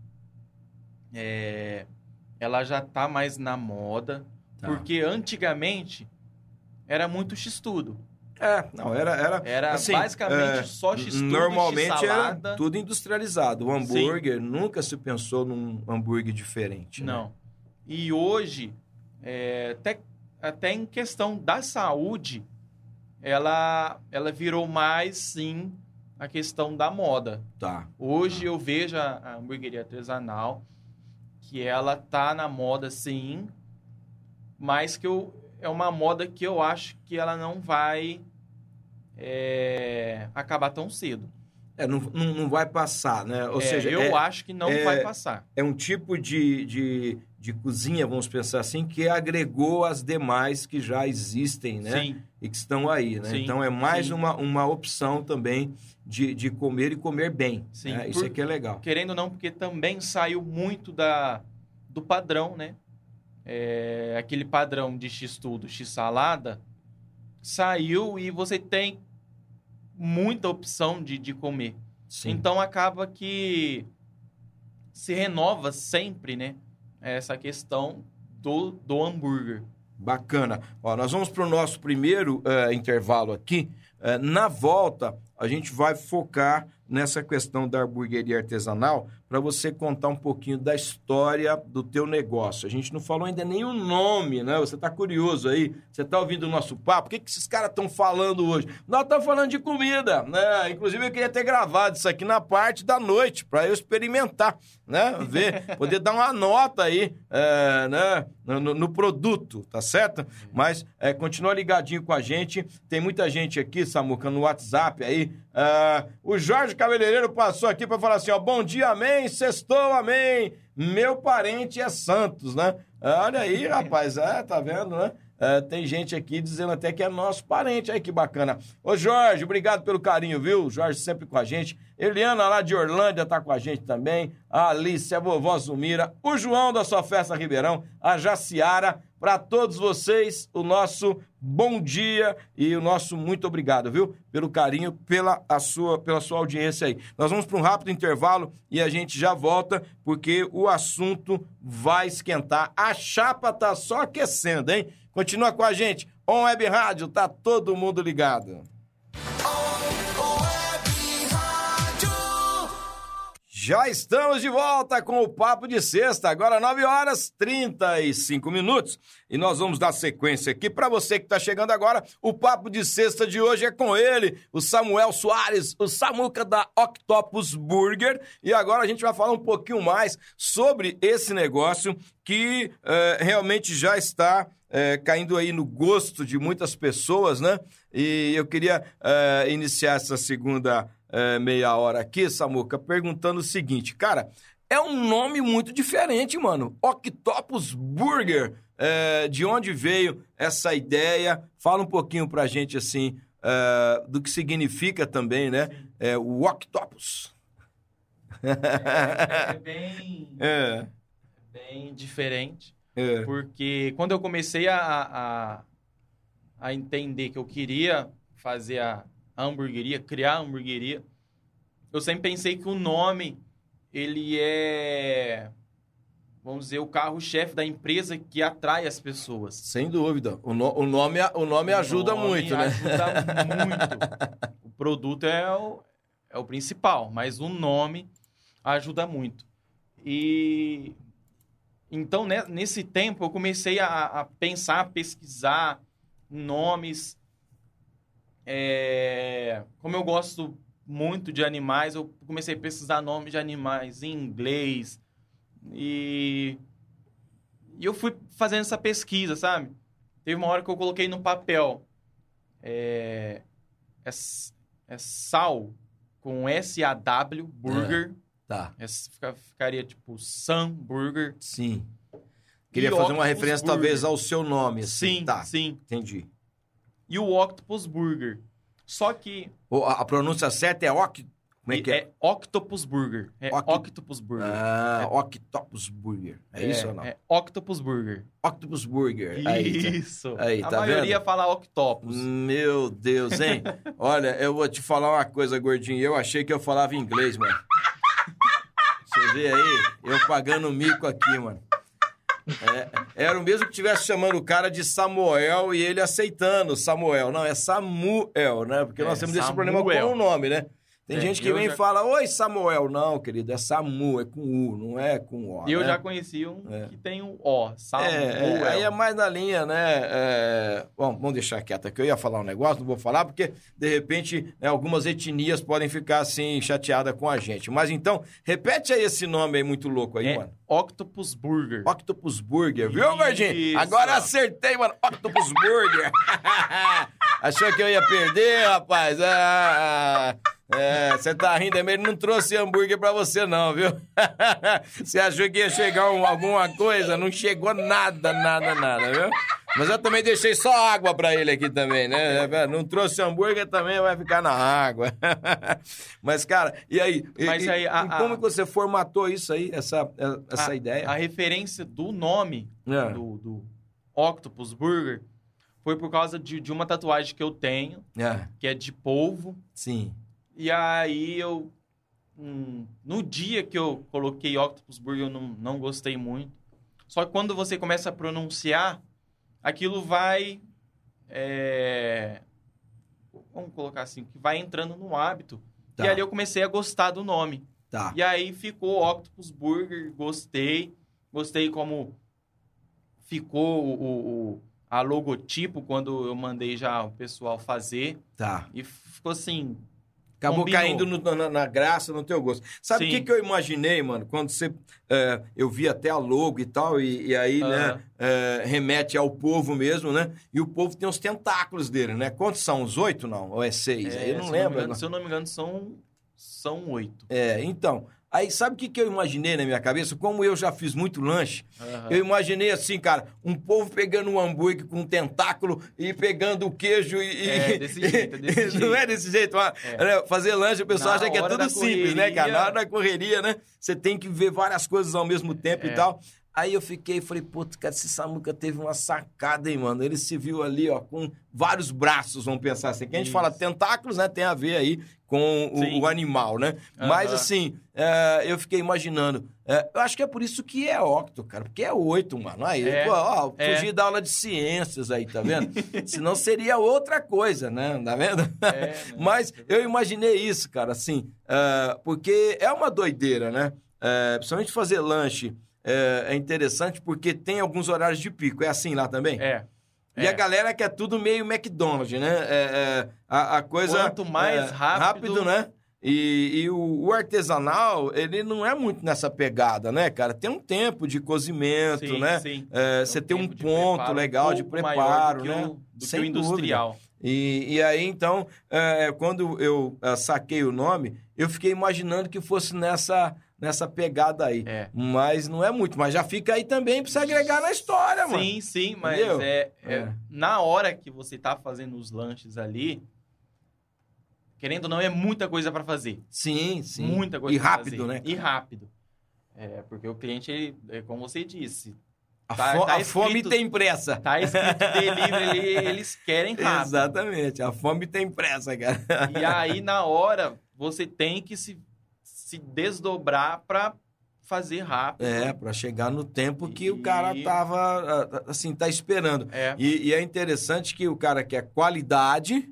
é, ela já tá mais na moda, Tá. porque antigamente era muito x-tudo. É, não, era. era Era assim, basicamente é, só x-tudo, Normalmente x-salada. era tudo industrializado. O hambúrguer nunca se pensou num hambúrguer diferente. né? Não. E hoje, é, até, até em questão da saúde, ela, ela virou mais, sim, a questão da moda. Tá. Hoje eu vejo a, a hamburgueria artesanal, que ela tá na moda, sim, mas que eu, é uma moda que eu acho que ela não vai é, acabar tão cedo. É, não, não, não vai passar, né? Ou É, seja, eu é, acho que não é- vai passar. é um tipo de, de, de cozinha, vamos pensar assim, que agregou as demais que já existem, né? Sim, E que estão aí, né? Sim, então é mais sim. uma, uma opção também de, de comer e comer bem. Sim, né? Isso por- aqui é legal. querendo ou não, porque também saiu muito da, do padrão, né? É, aquele padrão de x-tudo, x-salada, saiu e você tem muita opção de, de comer. Sim. Então acaba que se renova sempre, né? Essa questão do, do hambúrguer. Bacana. Ó, nós vamos para o nosso primeiro eh, intervalo aqui. Eh, na volta, a gente vai focar nessa questão da hamburgueria artesanal para você contar um pouquinho da história do teu negócio. A gente não falou ainda o nome, né? Você está curioso aí? Você está ouvindo o nosso papo? O que, que esses caras estão falando hoje? Nós estamos falando de comida, né? Inclusive, eu queria ter gravado isso aqui na parte da noite para eu experimentar, né? Ver, poder dar uma nota aí, eh, né? No, no- produto, tá certo? Mas eh, continua ligadinho com a gente. Tem muita gente aqui, Samuca, no WhatsApp aí. Ah, o Jorge Cabeleireiro passou aqui para falar assim: ó, bom dia, amém, sextou, amém. Meu parente é Santos, né? Ah, Olha aí, rapaz, é, tá vendo, né? É, tem gente aqui dizendo até que é nosso parente. Aí que bacana. Ô, Jorge, obrigado pelo carinho, viu? Jorge sempre com a gente. Eliana lá de Orlândia tá com a gente também. A Alice, a vovó Zumira. O João da sua festa Ribeirão. A Jaciara. Para todos vocês, o nosso bom dia e o nosso muito obrigado, viu? Pelo carinho, pela, a sua, pela sua audiência aí. Nós vamos para um rápido intervalo e a gente já volta, porque o assunto vai esquentar. A chapa tá só aquecendo, hein? Continua com a gente. On Web Rádio, tá todo mundo ligado. Já estamos de volta com o Papo de Sexta, agora 9 horas 35 minutos. E nós vamos dar sequência aqui. Para você que está chegando agora, o Papo de Sexta de hoje é com ele, o Samuel Soares, o Samuca da Octopus Burger. E agora a gente vai falar um pouquinho mais sobre esse negócio que eh, realmente já está eh, caindo aí no gosto de muitas pessoas, né? E eu queria eh, iniciar essa segunda eh, meia hora aqui, Samuca, perguntando o seguinte, cara, é um nome muito diferente, mano. Octopus Burger. Eh, de onde veio essa ideia? Fala um pouquinho pra gente, assim, eh, do que significa também, né? eh, o Octopus. É, bem, É, bem diferente. é, Porque quando eu comecei a, a, a entender que eu queria fazer a, a hamburgueria, criar a hamburgueria, eu sempre pensei que o nome, ele é, vamos dizer, o carro-chefe da empresa que atrai as pessoas. Sem dúvida. O, no- o nome, o nome ajuda O nome muito, né? Ajuda muito. O produto é o, é o principal, mas o nome ajuda muito. E então, né, nesse tempo, eu comecei a, a pensar, a pesquisar nomes. É, como eu gosto muito de animais, eu comecei a pesquisar nomes de animais em inglês. E, e eu fui fazendo essa pesquisa, sabe? Teve uma hora que eu coloquei no papel. É, é, é sal com S-A-W, burger. Tá, É, fica- ficaria tipo Sam Burger. sim. Queria E fazer uma referência, Burger. talvez, ao seu nome. Assim. Sim, Tá, sim. entendi. E o Octopus Burger. Só que O- a, a pronúncia certa é Oc... Como é que é? Octopus Burger. É Oct- Octopus Burger. Ah, Octopus Burger. É, isso ou não? É Octopus Burger. Octopus Burger. Aí, tá. Isso. Aí, a tá maioria vendo? fala Octopus. Meu Deus, hein? Olha, eu vou te falar uma coisa, gordinho. Eu achei que eu falava inglês, mano. Você vê aí, eu pagando mico aqui, mano. É, era o mesmo que tivesse chamando o cara de Samuel e ele aceitando Samuel. Não, é Samuel, né? Porque É, nós temos esse Samuel. problema com o nome, né? Tem É, gente que eu vem já- e fala, oi, Samuel. Não, querido, é Samu, é com U, não é com O. E eu né? já conheci um É. que tem o O. Samuel. É, é, aí é mais na linha, né? é, Bom, vamos deixar quieto aqui. Eu ia falar um negócio, não vou falar, porque de repente né, algumas etnias podem ficar assim chateadas com a gente. Mas então, repete aí esse nome aí muito louco aí, É mano. Octopus Burger. Octopus Burger, viu, Gordinho? Agora acertei, mano. Octopus Burger. Achou que eu ia perder, rapaz? Ah, é, você tá rindo, ele não trouxe hambúrguer pra você, não, viu? Você achou que ia chegar um- alguma coisa? Não chegou nada, nada, nada, viu? Mas eu também deixei só água pra ele aqui também, né? Não trouxe hambúrguer, também vai ficar na água. Mas, cara, e aí? E- Mas e- aí, a- e como a- que você formatou isso aí, essa, essa a, ideia? A referência do nome É. do, do Octopus Burger foi por causa de, de uma tatuagem que eu tenho, É, que é de polvo. sim. E aí eu. hum, no dia que eu coloquei Octopus Burger, eu não, não gostei muito. Só que quando você começa a pronunciar, aquilo vai. é, vamos colocar assim, que vai entrando no hábito. Tá. E ali eu comecei a gostar do nome. Tá. E aí ficou Octopus Burger, gostei. Gostei como ficou o, o- o- a logotipo quando eu mandei já o pessoal fazer. Tá. E ficou assim. Acabou Combinou. caindo no- na, na graça, no teu gosto. Sabe o que, que eu imaginei, mano? Quando você. é, eu vi até a logo e tal, e, e aí, né, é, remete ao povo mesmo, né? E o povo tem os tentáculos dele, né? Quantos são? Os oito, não? Ou é seis? Aí eu não lembro. me engano- se eu não me engano, são, são oito. É, então. Aí, sabe o que, que eu imaginei na minha cabeça? Como eu já fiz muito lanche, Aham. eu imaginei assim, cara, um povo pegando um hambúrguer com um tentáculo e pegando o queijo e. É, e- desse jeito, é desse Não jeito. é desse jeito. mas, É. né, Fazer lanche, o pessoal Na acha que é tudo simples, né, cara? correria. Na hora da correria, né? Você tem que ver várias coisas ao mesmo tempo e É. tal. Aí eu fiquei e falei, putz, cara, esse Samuca teve uma sacada, hein, mano? Ele se viu ali, ó, com vários braços, vamos pensar assim. Que a gente Isso. fala tentáculos, né? Tem a ver aí com o, o animal, né? Mas Aham. assim, é, eu fiquei imaginando. é, eu acho que é por isso que é octo, cara. Porque é oito, mano. Aí, É. pô, ó, É. fugir da aula de ciências aí, tá vendo? Senão seria outra coisa, né? Tá vendo? É, Mas eu imaginei isso, cara, assim, é, porque é uma doideira, né? É, principalmente fazer lanche é, é interessante porque tem alguns horários de pico. É assim lá também? É. E é. a galera quer tudo meio McDonald's, né? É, é, a, a coisa. Quanto mais é, rápido- né? E, e o, o artesanal, ele não é muito nessa pegada, né, cara? Tem um tempo de cozimento, Sim, né? sim. É, você tem um tempo de ponto preparo legal um de preparo, que né? O, do que Sem o industrial. E, e aí, então, é, quando eu é, saquei o nome, eu fiquei imaginando que fosse nessa, nessa pegada aí. É. Mas não é muito. Mas já fica aí também pra você agregar na história, mano. Sim, sim, mas é, é- É. na hora que você tá fazendo os lanches ali, querendo ou não, é muita coisa para fazer. Sim, sim. Muita coisa E rápido, fazer. né? E rápido. É, porque o cliente, ele, é como você disse, A, Tá- fo- tá a fome escrito- tem pressa. Tá escrito delivery, ele- eles querem rápido. Exatamente, a fome tem pressa, cara. E aí, na hora, você tem que se, se desdobrar pra fazer rápido. É, pra chegar no tempo que o E- cara tava, assim, tá esperando. É. E, e é interessante que o cara quer qualidade,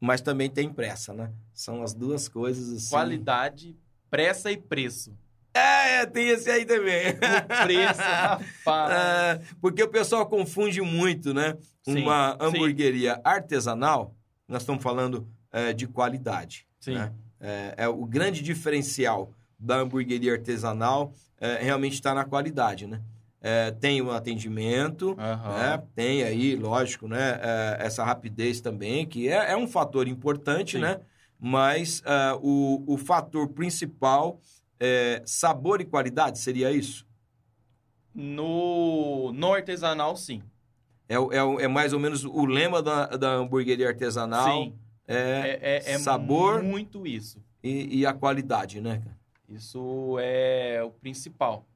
mas também tem pressa, né? São as duas coisas assim. Qualidade, pressa e preço. É, é, tem esse aí também. O preço, rapaz. É, porque o pessoal confunde muito, né? Sim, Uma sim. hamburgueria artesanal, nós estamos falando é, de qualidade. Sim. né? É, é o grande diferencial da hamburgueria artesanal é, realmente está na qualidade, né? É, tem o atendimento, Aham. né? Tem aí, lógico, né? é, essa rapidez também, que é, é um fator importante, Sim. né? Mas é, o, o fator principal é sabor e qualidade, seria isso? No, no artesanal, sim. É, é, é mais ou menos o lema da, da hamburgueria artesanal. Sim. É, É, é, é sabor- muito isso. e, e a qualidade, né, cara? Isso é o principal,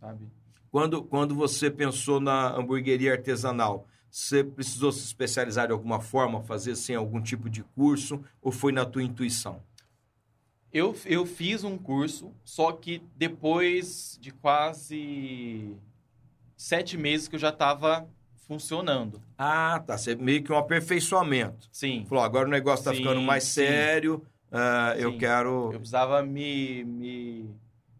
sabe? Quando, quando você pensou na hamburgueria artesanal, você precisou se especializar de alguma forma, fazer assim, algum tipo de curso, ou foi na tua intuição? Eu, eu fiz um curso, só que depois de quase sete meses que eu já estava funcionando. Ah, tá. Você meio que um aperfeiçoamento. Sim. Falou, agora o negócio tá Sim, ficando mais sim. sério, ah, eu quero... Eu precisava me, me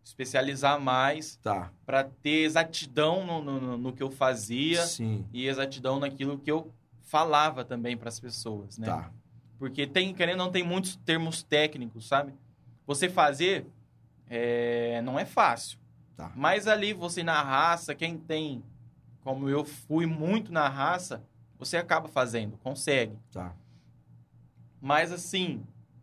especializar mais Tá, para ter exatidão no, no, no- que eu fazia sim, e exatidão naquilo que eu falava também para as pessoas, né? tá. Porque tem, querendo não, tem muitos termos técnicos, sabe? Você fazer é, não é fácil. Tá. Mas ali você na raça, quem tem, como eu fui muito na raça, você acaba fazendo, consegue. Tá. Mas assim,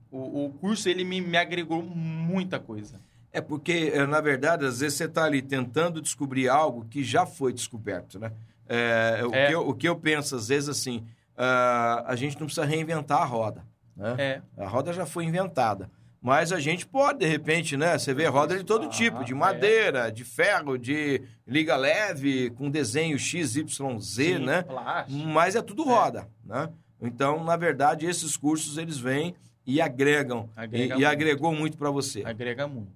o, o curso ele me, me agregou muita coisa. É porque, eh, na verdade, às vezes você está ali tentando descobrir algo que já foi descoberto, né? É, o, É. Que eu, o que eu penso, às vezes, assim, ah, a gente não precisa reinventar a roda, né? É, A roda já foi inventada. Mas a gente pode, de repente, né? Você vê roda de todo Ah, tipo, de é. madeira, de ferro, de liga leve, com desenho XYZ, né? plástico. Mas é tudo É. roda, né? Então, na verdade, esses cursos, eles vêm e agregam. Agrega e, e agregou muito para você. Agrega muito.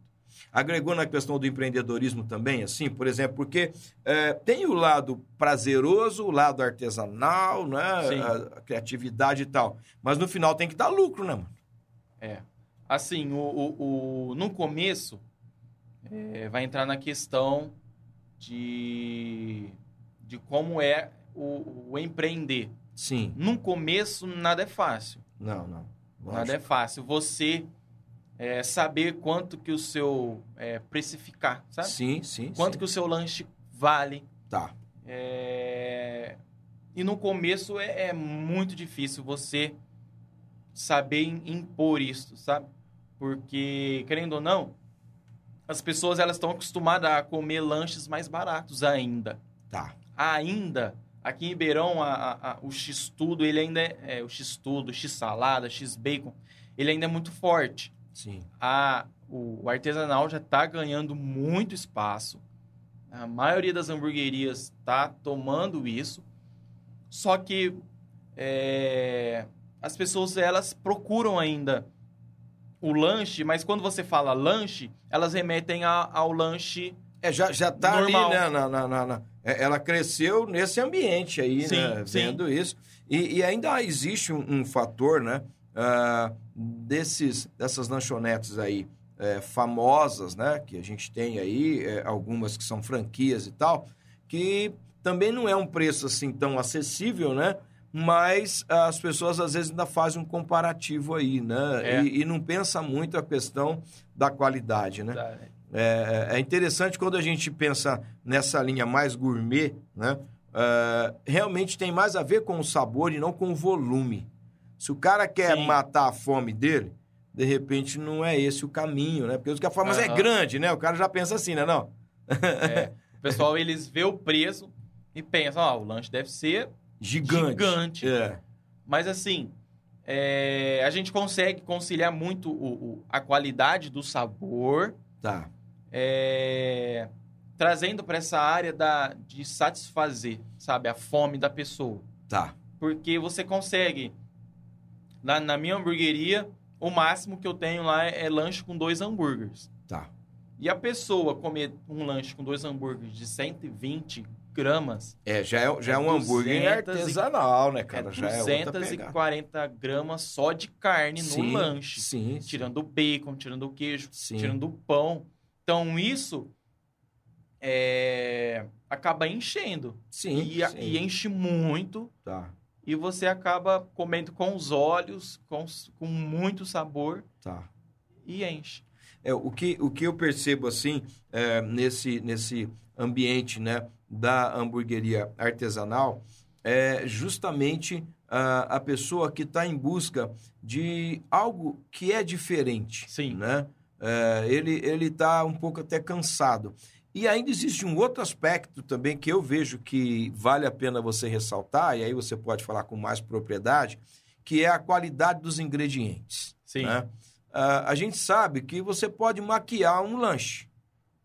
Agregou na questão do empreendedorismo também, assim, por exemplo, porque é, tem o lado prazeroso, o lado artesanal, né? Sim. A, a criatividade e tal. Mas no final tem que dar lucro, né, mano? É. Assim, o, o, o- no começo, é, vai entrar na questão de, de como é o, o empreender. Sim. No começo, nada é fácil. Não, não. Nada é fácil. Você é, saber quanto que o seu... é, precificar, sabe? Sim, sim. Quanto sim. que o seu lanche vale. Tá. É, E no começo é, é muito difícil você saber im- impor isso, sabe? Porque, querendo ou não, as pessoas elas estão acostumadas a comer lanches mais baratos ainda. Tá. Ainda, aqui em Ribeirão, a- a- a- o X-tudo, ele ainda é, é, o X-tudo, X-salada, X-bacon, ele ainda é muito forte. Sim. A, o, o artesanal já está ganhando muito espaço. A maioria das hamburguerias está tomando isso. Só que é, as pessoas elas procuram ainda o lanche, mas quando você fala lanche, elas remetem a- ao lanche. É, já, já tá Normal. ali, né? Na, na- na- na- é, Ela cresceu nesse ambiente aí, Sim, né? sim. Vendo isso. E, e ainda existe um, um fator, né? ah, desses, dessas lanchonetes aí é, famosas, né? Que a gente tem aí, é, algumas que são franquias e tal, que também não é um preço assim tão acessível, né? Mas as pessoas às vezes ainda fazem um comparativo aí, né? É. E, e não pensa muito a questão da qualidade, né? É, é interessante quando a gente pensa nessa linha mais gourmet, né? É, realmente tem mais a ver com o sabor e não com o volume. Se o cara quer Sim. matar a fome dele, de repente não é esse o caminho, né? Porque os caras falam, mas é grande, né? O cara já pensa assim, né? Não. É, o pessoal eles vê o preço e pensam, ó, o lanche deve ser Gigante. gigante. É. Mas assim, é, a gente consegue conciliar muito o- o- a qualidade do sabor Tá. é, trazendo para essa área da, de satisfazer, sabe, a fome da pessoa. Tá. Porque você consegue, na, na minha hamburgueria, o máximo que eu tenho lá é, é lanche com dois hambúrgueres. Tá. E a pessoa comer um lanche com dois hambúrgueres de 120 gramas, É, já é, já é um 200 hambúrguer artesanal, né, cara? é já é outra pegada. 240 gramas só de carne no Sim, lanche. Sim, Tirando o bacon, tirando o queijo, Sim. tirando o pão. Então, isso é, acaba enchendo. sim, E, sim. e enche muito. Tá, E você acaba comendo com os olhos, com, com muito sabor. tá. E enche. É, o, que, o que eu percebo, assim, é, nesse, nesse ambiente, né, da hamburgueria artesanal, é justamente a, a pessoa que está em busca de algo que é diferente. Sim. Né? É, ele ele está um pouco até cansado. E ainda existe um outro aspecto também que eu vejo que vale a pena você ressaltar, e aí você pode falar com mais propriedade, que é a qualidade dos ingredientes. Sim. né? Ah, a gente sabe que você pode maquiar um lanche.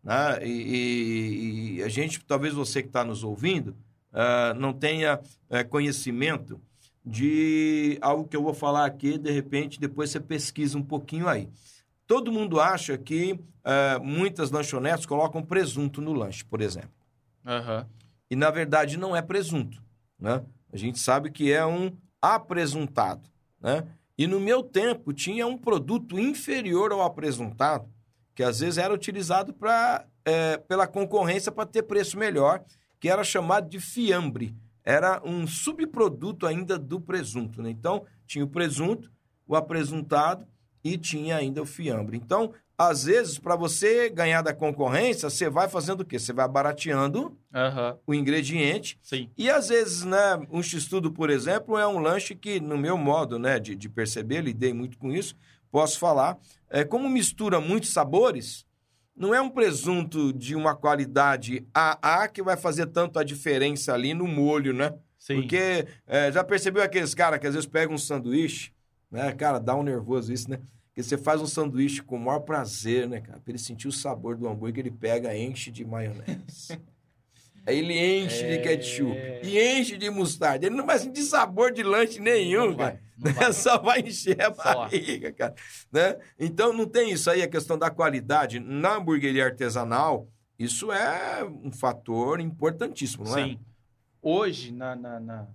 Né? E, e- e a gente, talvez você que está nos ouvindo, ah, não tenha eh, conhecimento de algo que eu vou falar aqui, de repente, depois você pesquisa um pouquinho aí. Todo mundo acha que ah, muitas lanchonetes colocam presunto no lanche, por exemplo. Aham. E na verdade não é presunto, né? A gente sabe que é um apresuntado, né? E no meu tempo tinha um produto inferior ao apresuntado, que às vezes era utilizado pra, é, pela concorrência para ter preço melhor, que era chamado de fiambre. Era um subproduto ainda do presunto, né? Então tinha o presunto, o apresuntado e tinha ainda o fiambre. Então, às vezes, para você ganhar da concorrência, você vai fazendo o quê? Você vai barateando Aham. o ingrediente. Sim. E às vezes, né, um x-tudo, por exemplo, é um lanche que, no meu modo né, de, de perceber, lidei muito com isso, posso falar, é, como mistura muitos sabores, não é um presunto de uma qualidade AA que vai fazer tanto a diferença ali no molho, né? Sim. Porque é, já percebeu aqueles caras que às vezes pegam um sanduíche, né? Cara, dá um nervoso isso, né? Que você faz um sanduíche com o maior prazer, né, cara? Pra ele sentir o sabor do hambúrguer, ele pega, enche de maionese. Aí ele enche de É. ketchup e enche de mostarda. Ele não vai sentir sabor de lanche nenhum, Não vai, cara. não vai. Só vai encher a Só. barriga, cara. Né? Então não tem isso aí, a questão da qualidade. Na hamburgueria artesanal, isso é um fator importantíssimo, não é? Sim. Hoje, na, na, na,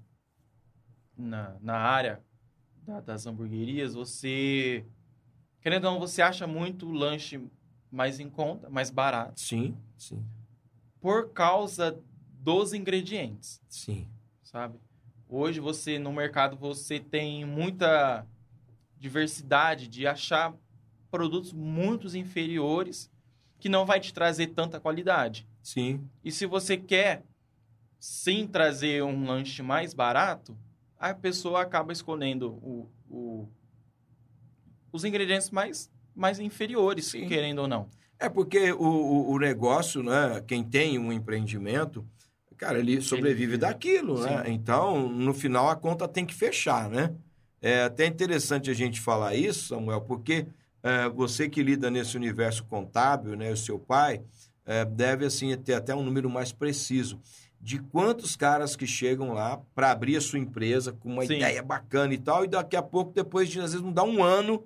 na, na área da- das hamburguerias, você. Querendo ou não, você acha muito lanche mais em conta, mais barato, Sim, sim, por causa dos ingredientes, sim. sabe? Hoje você, no mercado, você tem muita diversidade de achar produtos muito inferiores que não vai te trazer tanta qualidade. Sim, E se você quer sim trazer um lanche mais barato, a pessoa acaba escolhendo o, o- os ingredientes mais, mais inferiores, Sim. querendo ou não. É porque o, o, o negócio, né? Quem tem um empreendimento, cara, ele sobrevive vive. daquilo, né? Sim. Então, no final, a conta tem que fechar, né? É até interessante a gente falar isso, Samuel, porque é, você que lida nesse universo contábil, né? O seu pai, é, deve, assim, ter até um número mais preciso de quantos caras que chegam lá para abrir a sua empresa com uma Sim. ideia bacana e tal, e daqui a pouco, depois de, às vezes, não dá um ano,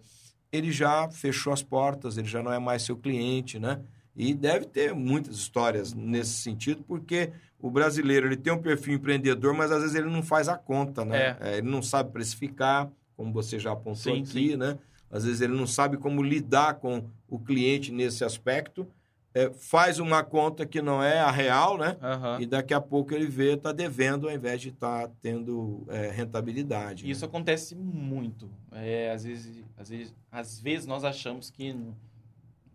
ele já fechou as portas, ele já não é mais seu cliente, né? E deve ter muitas histórias nesse sentido, porque o brasileiro ele tem um perfil empreendedor, mas às vezes ele não faz a conta, né? É, ele não sabe precificar, como você já apontou Sim, aqui, sim. né? Às vezes ele não sabe como lidar com o cliente nesse aspecto, é, faz uma conta que não é a real, né? Aham. E daqui a pouco ele vê, tá devendo ao invés de estar tendo é, rentabilidade. Isso né? acontece muito. É, às, vezes, às, vezes, às vezes nós achamos que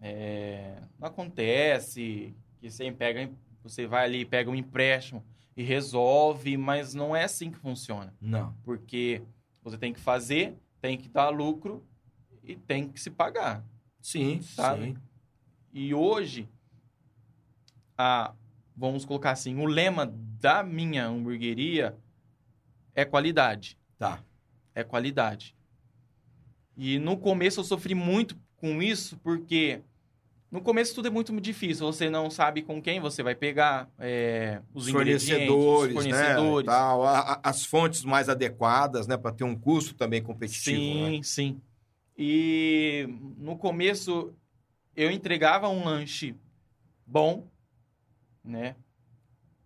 é, não acontece, que você pega, você vai ali, pega um empréstimo e resolve, mas não é assim que funciona. Não. Porque você tem que fazer, tem que dar lucro e tem que se pagar. Sim, Sabe? sim. E hoje, a, vamos colocar assim, o lema da minha hamburgueria é qualidade. Tá. É qualidade. E no começo eu sofri muito com isso, porque No começo tudo é muito difícil, você não sabe com quem você vai pegar é, os ingredientes, fornecedores, os fornecedores. né? Tal, a- a- as fontes mais adequadas, né? Para ter um custo também competitivo. Sim, né? sim. E no começo eu entregava um lanche bom, né?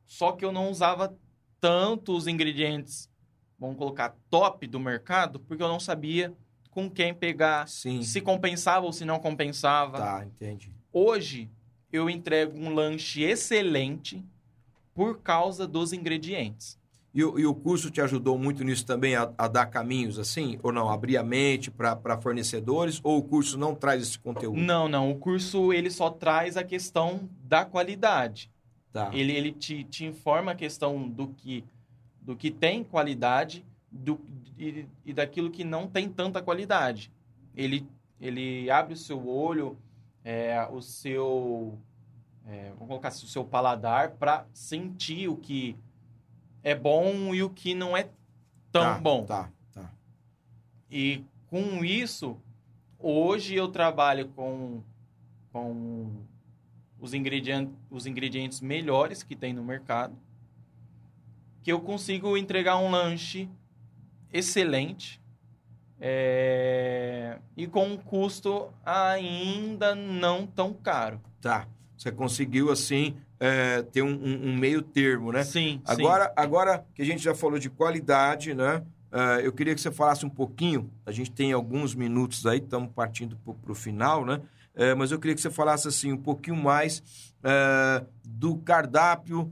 Só que eu não usava tanto os ingredientes, vamos colocar top do mercado, porque eu não sabia com quem pegar, Sim. se compensava ou se não compensava. Tá, entendi. Hoje eu entrego um lanche excelente por causa dos ingredientes. E, o- e o curso te ajudou muito nisso também, a, a dar caminhos assim? Ou não? Abrir a mente para fornecedores? Ou o curso não traz esse conteúdo? Não, não. O curso ele só traz a questão da qualidade. Tá. Ele, ele te, te informa a questão do que, do que tem qualidade do, e, e daquilo que não tem tanta qualidade. Ele, ele abre o seu olho, é, o seu. é, vamos colocar assim, o seu paladar para sentir o que é bom e o que não é tão Tá, bom. Tá, tá. E com isso, hoje eu trabalho com, com os, ingredientes, os ingredientes melhores que tem no mercado, que eu consigo entregar um lanche excelente é, e com um custo ainda não tão caro. Tá. Você conseguiu, assim, é, ter um, um- um meio termo, né? Sim, Agora, agora que a gente já falou de qualidade, né? eh, eu queria que você falasse um pouquinho. A gente tem alguns minutos aí, estamos partindo para o final, né? Eh, mas eu queria que você falasse assim um pouquinho mais eh, do cardápio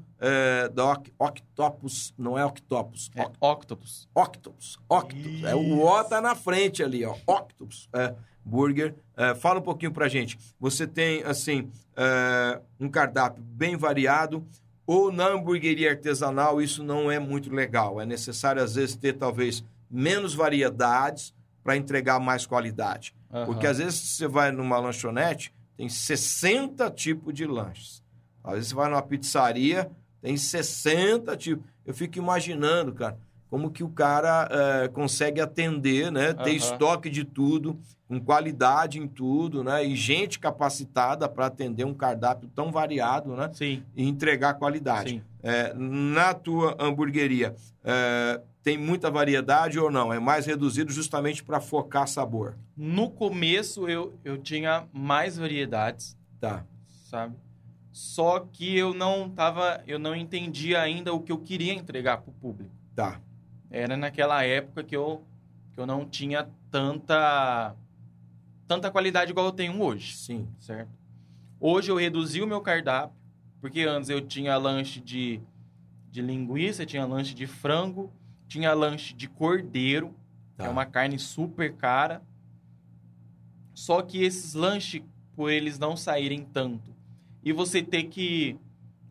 da Oc- Octopus, não é Octopus, sim. É Octopus. Octopus, Octopus. É, o O tá na frente ali, ó. Octopus. É, burger. É, fala um pouquinho pra gente. Você tem, assim, é, um cardápio bem variado. Ou na hamburgueria artesanal, isso não é muito legal. É necessário, às vezes, ter talvez menos variedades para entregar mais qualidade. Aham. Porque às vezes você vai numa lanchonete, tem 60 tipos de lanches. Às vezes você vai numa pizzaria, tem 60 tipos. Eu fico imaginando, cara, como que o cara eh, consegue atender, né? Ter Aham. estoque de tudo, com qualidade em tudo, né? E gente capacitada para atender um cardápio tão variado, né? Sim, E entregar qualidade. sim. Eh, na tua hamburgueria, eh, tem muita variedade ou não? É mais reduzido justamente para focar sabor. No começo eu, eu tinha mais variedades. Tá. sabe? Só que eu não tava, eu não entendia ainda o que eu queria entregar para o público. Tá. Era naquela época que eu, que eu não tinha tanta tanta qualidade igual eu tenho hoje, Sim. certo? Hoje eu reduzi o meu cardápio, porque antes eu tinha lanche de, de linguiça, tinha lanche de frango, tinha lanche de cordeiro, que Tá. é uma carne super cara. Só que esses lanches, por eles não saírem tanto, e você ter que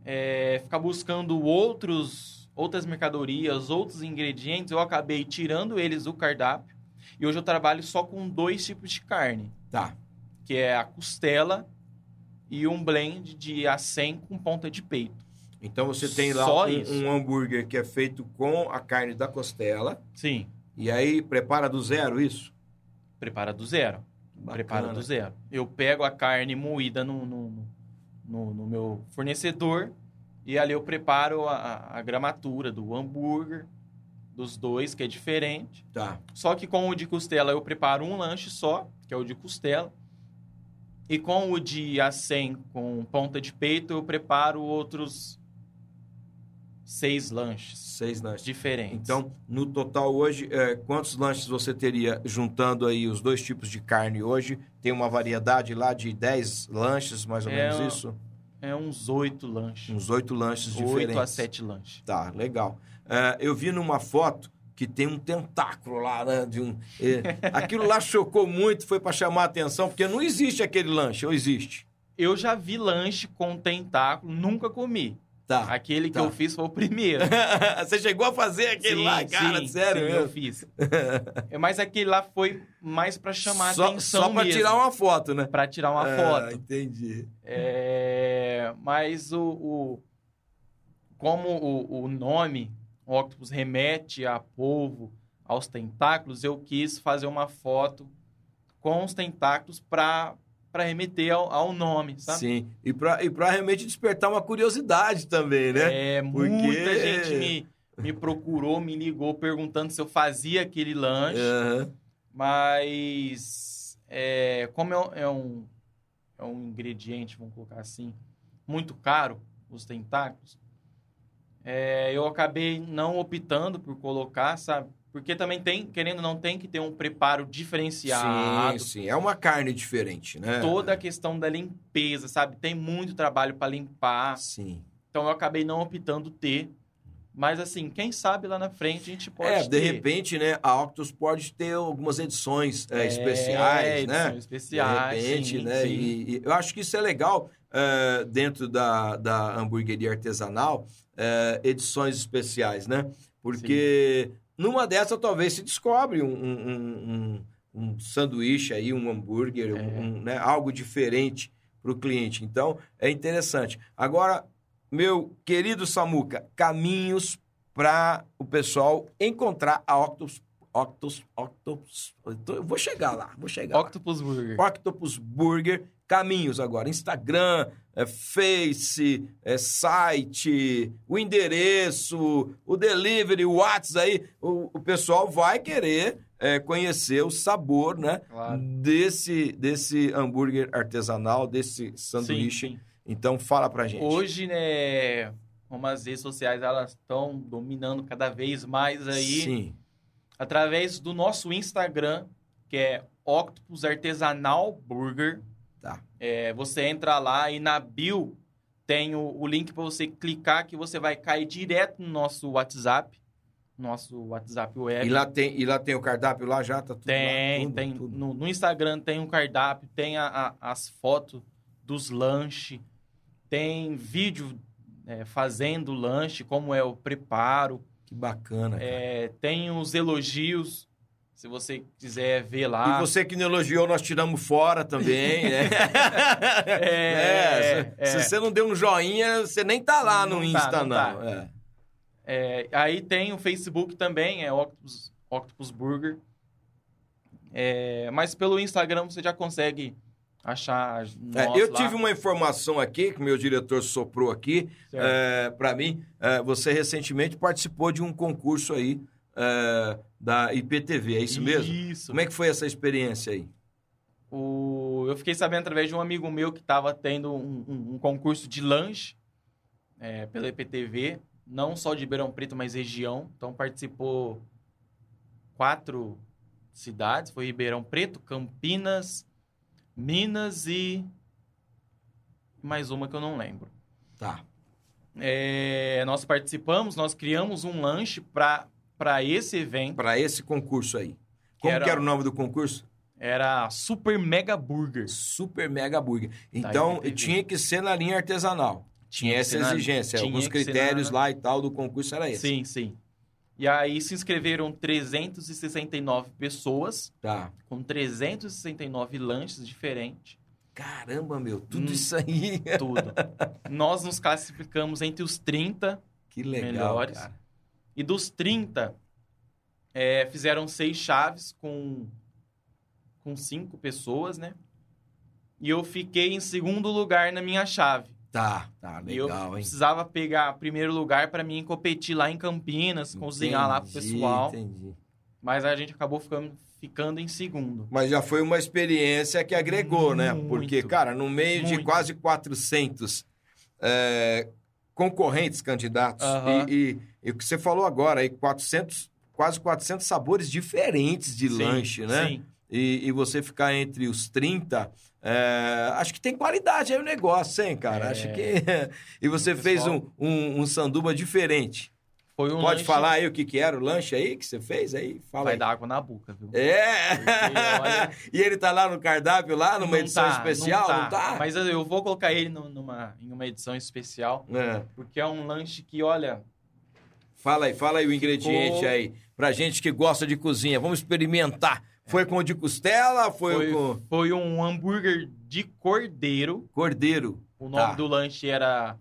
é, ficar buscando outros, outras mercadorias, outros ingredientes, eu acabei tirando eles do cardápio. E hoje eu trabalho só com dois tipos de carne, Tá. que é a costela e um blend de acém com ponta de peito. Então você tem lá um, um hambúrguer que é feito com a carne da costela Sim, e aí prepara do zero isso? prepara do zero. Prepara do zero. Eu pego a carne moída no, no, no, no meu fornecedor e ali eu preparo a- a, gramatura do hambúrguer, dos dois, que é diferente. Tá. Só que com o de costela eu preparo um lanche só, que é o de costela. E com o de acém com ponta de peito eu preparo outros seis lanches Seis lanches. diferentes. Então, no total hoje, é, quantos lanches você teria juntando aí os dois tipos de carne hoje? Tem uma variedade lá de 10 lanches, mais ou É, menos isso? É uns oito lanches. Uns oito lanches diferentes. Oito a sete lanches. Tá, legal. É, eu vi numa foto que tem um tentáculo lá, né? De um, é, aquilo lá chocou muito, foi para chamar a atenção, porque não existe aquele lanche, ou existe? Eu já vi lanche com tentáculo, nunca comi. Tá. Aquele que tá. eu fiz foi o primeiro. Você chegou a fazer aquele Sim, lá, cara? sim, sério sim, mesmo? eu fiz. É, Mas aquele lá foi mais pra chamar só, atenção Só pra mesmo. tirar uma foto, né? Pra tirar uma Ah, foto. entendi. É, mas o, o- como o, o nome Octopus remete a polvo, aos tentáculos, eu quis fazer uma foto com os tentáculos para para remeter ao, ao nome, sabe? Sim. E pra, e pra realmente despertar uma curiosidade também, né? É, Porque- muita gente me, me procurou, me ligou perguntando se eu fazia aquele lanche. Aham. Mas é, como é, um- é um, é um ingrediente, vamos colocar assim, muito caro, os tentáculos, é, eu acabei não optando por colocar, sabe? Porque também tem, querendo ou não, tem que ter um preparo diferenciado. Sim, sim. É uma carne diferente, né? Toda a questão da limpeza, sabe? Tem muito trabalho para limpar. Sim. Então eu acabei não optando ter. Mas assim, quem sabe lá na frente a gente pode é, de ter. repente, né, a Octus pode ter algumas edições é, especiais, né? edições especiais. de repente, sim, né? sim. E, e eu acho que isso é legal é, dentro da, da hamburgueria artesanal, é, edições especiais, né? Porque numa dessas talvez se descobre um, um, um- um- sanduíche aí, um hambúrguer, É. né, algo diferente para o cliente. Então, é interessante. Agora, meu querido Samuca, caminhos para o pessoal encontrar a Octopus. Octopus, Octopus, eu vou chegar lá, vou chegar lá. Octopus Burger. Octopus Burger. Caminhos agora: Instagram, é, Face, é, site, o endereço, o delivery, o WhatsApp aí. O, o pessoal vai querer é, conhecer o sabor, né? Claro. Desse, desse hambúrguer artesanal, desse sanduíche. Sim. Então, fala pra gente. Hoje, né, como as redes sociais elas estão dominando cada vez mais aí, Sim. através do nosso Instagram, que é Octopus Artesanal Burger. Tá. É, você entra lá e na bio tem o, o link para você clicar que você vai cair direto no nosso WhatsApp, nosso WhatsApp web. E lá, tem, e lá tem o cardápio lá já? Tá tudo lá? Tem, Tudo, tem. tudo. No, no Instagram tem um cardápio, tem a- a- as fotos dos lanches, tem vídeo é, fazendo o lanche, como é o preparo, Que bacana. cara. é, tem os elogios, se você quiser ver lá. E você que não elogiou, nós tiramos fora também, né? É, É, se, se você não deu um joinha, você nem tá lá no Não tá, Insta, não não. tá. É. É, aí tem o Facebook também, é Octopus, Octopus Burger. É, mas pelo Instagram você já consegue achar É, eu lá. tive uma informação aqui, que meu diretor soprou aqui, é, para mim. é, você recentemente participou de um concurso aí é, da IPTV, é isso mesmo? Isso. Como é que foi essa experiência aí? O... Eu fiquei sabendo através de um amigo meu que estava tendo um, um- um concurso de lanche é, pela IPTV, não só de Ribeirão Preto, mas região. Então participou quatro cidades, foi Ribeirão Preto, Campinas, Minas e mais uma que eu não lembro. Tá. É, nós participamos, nós criamos um lanche para esse evento. Para esse concurso aí. Como era- que era o nome do concurso? Era Super Mega Burger. Super Mega Burger. Então, IPTV. tinha que ser na linha artesanal. Tinha essa na- exigência. Alguns critérios na- lá e tal do concurso era esse. Sim, sim. E aí se inscreveram 369 pessoas, Tá. com 369 lanches diferentes, Caramba, meu, tudo Hum. isso aí. tudo. Nós nos classificamos entre os 30 que legal, melhores. cara. E dos 30, é, fizeram seis chaves com, com cinco pessoas, né? E eu fiquei em segundo lugar na minha chave. Tá, tá, e eu legal, hein? precisava pegar primeiro lugar para mim competir lá em Campinas, cozinhar lá pro Entendi, pessoal. Entendi. Mas a gente acabou ficando, ficando em segundo. Mas já foi uma experiência que agregou, né? Muito. Porque, cara, no meio de Muito. quase 400 é, concorrentes candidatos, Aham. e, e- e o que você falou agora, aí 400, quase 400 sabores diferentes de Sim, lanche, né? Sim. E, e você ficar entre os 30, é, acho que tem qualidade aí o negócio, hein, cara? É. Acho que. e você fez um, um, um sanduba diferente. Foi um Pode lanche- falar aí o que, que era o lanche aí que você fez aí? Fala Vai aí. dar água na boca, viu? É! Porque, olha, e ele tá lá no cardápio, lá numa Não edição tá, especial, não tá? Mas eu vou colocar ele numa, em uma edição especial, É. porque é um lanche que, olha, Fala aí, fala aí o ingrediente Ficou- aí. Pra gente que gosta de cozinha, vamos experimentar. Foi com o de costela? Foi, foi, com foi um hambúrguer de cordeiro. cordeiro? O nome Tá. do lanche era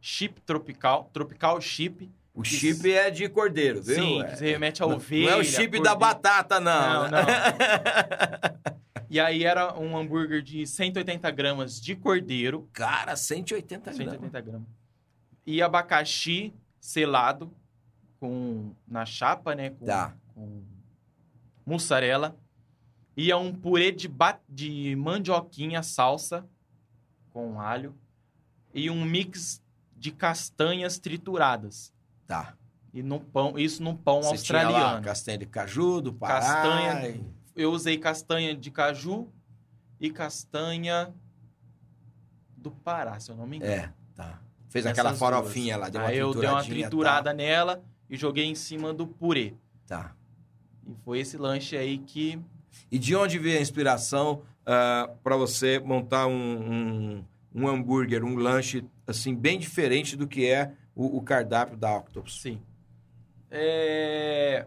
Chip Tropical, Tropical Chip. O chip é de cordeiro, viu? Sim, É. que remete a ovelha. Não é o chip da cordeiro. batata, não. Não, não. E aí era um hambúrguer de 180 gramas de cordeiro. Cara, 180 gramas. 180 gramas. E abacaxi selado com na chapa, né? Com, Tá. com mussarela. E é um purê de, ba- de mandioquinha salsa com alho. E um mix de castanhas trituradas. Tá. E no pão, isso num pão Você tinha lá australiano. castanha de caju, do Pará. Castanha- Eu usei castanha de caju e castanha do Pará, se eu não me engano. É, tá. Fez Essas aquela duas. farofinha lá, deu uma Aí eu dei uma trituradinha, triturada nela e joguei em cima do purê. Tá. E foi esse lanche aí que E de onde veio a inspiração para você montar um, um, um hambúrguer, um lanche, assim, bem diferente do que é o, o cardápio da Octopus? Sim. É,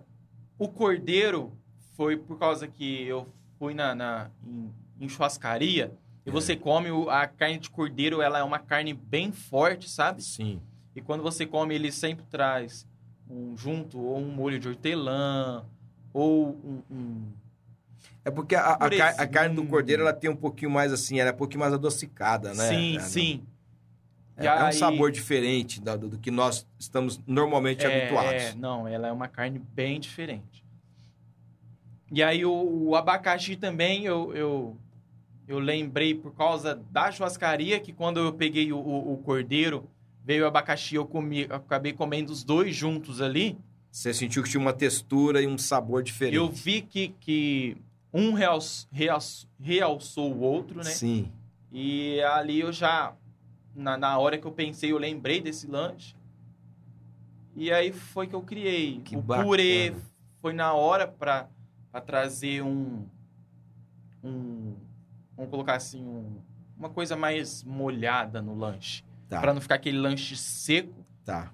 O cordeiro foi por causa que eu fui na, na- em, em churrascaria e É. você come o- a carne de cordeiro, ela é uma carne bem forte, sabe? Sim. E quando você come, ele sempre traz um junto ou um molho de hortelã ou um, um- É porque a, a, car- a carne do cordeiro, ela tem um pouquinho mais assim, ela é um pouquinho mais adocicada, né? sim, É, sim. É, é um sabor diferente do, do que nós estamos normalmente É, habituados. é, não, ela é uma carne bem diferente. E aí o, o abacaxi também eu, eu, eu lembrei por causa da churrascaria que quando eu peguei o, o- o cordeiro, veio o abacaxi, eu, comi, eu acabei comendo os dois juntos ali. Você sentiu que tinha uma textura e um sabor diferente. Eu vi que, que um realç- realç- realçou o outro, né? Sim. E ali eu já, na, na hora que eu pensei, eu lembrei desse lanche. E aí foi que eu criei. Que o bacana. purê foi na hora pra, pra trazer um, um. Vamos colocar assim, um- uma coisa mais molhada no lanche. Tá. Pra não ficar aquele lanche seco. Tá.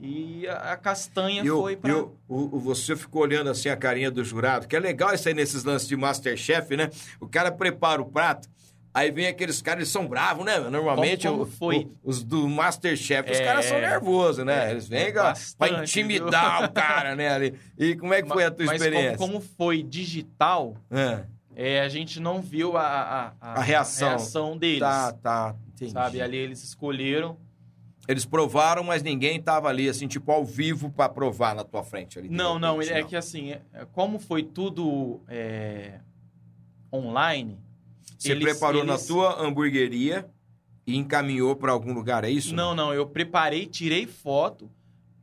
E a, a castanha E o- foi pra. e o- o- você ficou olhando assim a carinha do jurado, que é legal isso aí nesses lances de Masterchef, né? O cara prepara o prato, aí vem aqueles caras, eles são bravos, né? Normalmente Como- como foi? o- os do Masterchef, os É. caras são nervosos, né? É, Eles vêm é pra- pra bastante, intimidar o cara, né? ali. E como é que foi a tua Mas experiência? como, como foi digital, É. é, a gente não viu a, a, A reação. deles. Tá, tá. Entendi. Sabe? Ali eles escolheram. Eles provaram, mas ninguém tava ali, assim, tipo, ao vivo pra provar na tua frente ali. Não, não, é que assim, é- é- como foi tudo é, online. Você eles- preparou na eles- tua hamburgueria e encaminhou pra algum lugar, é isso? Não, não, eu preparei, tirei foto,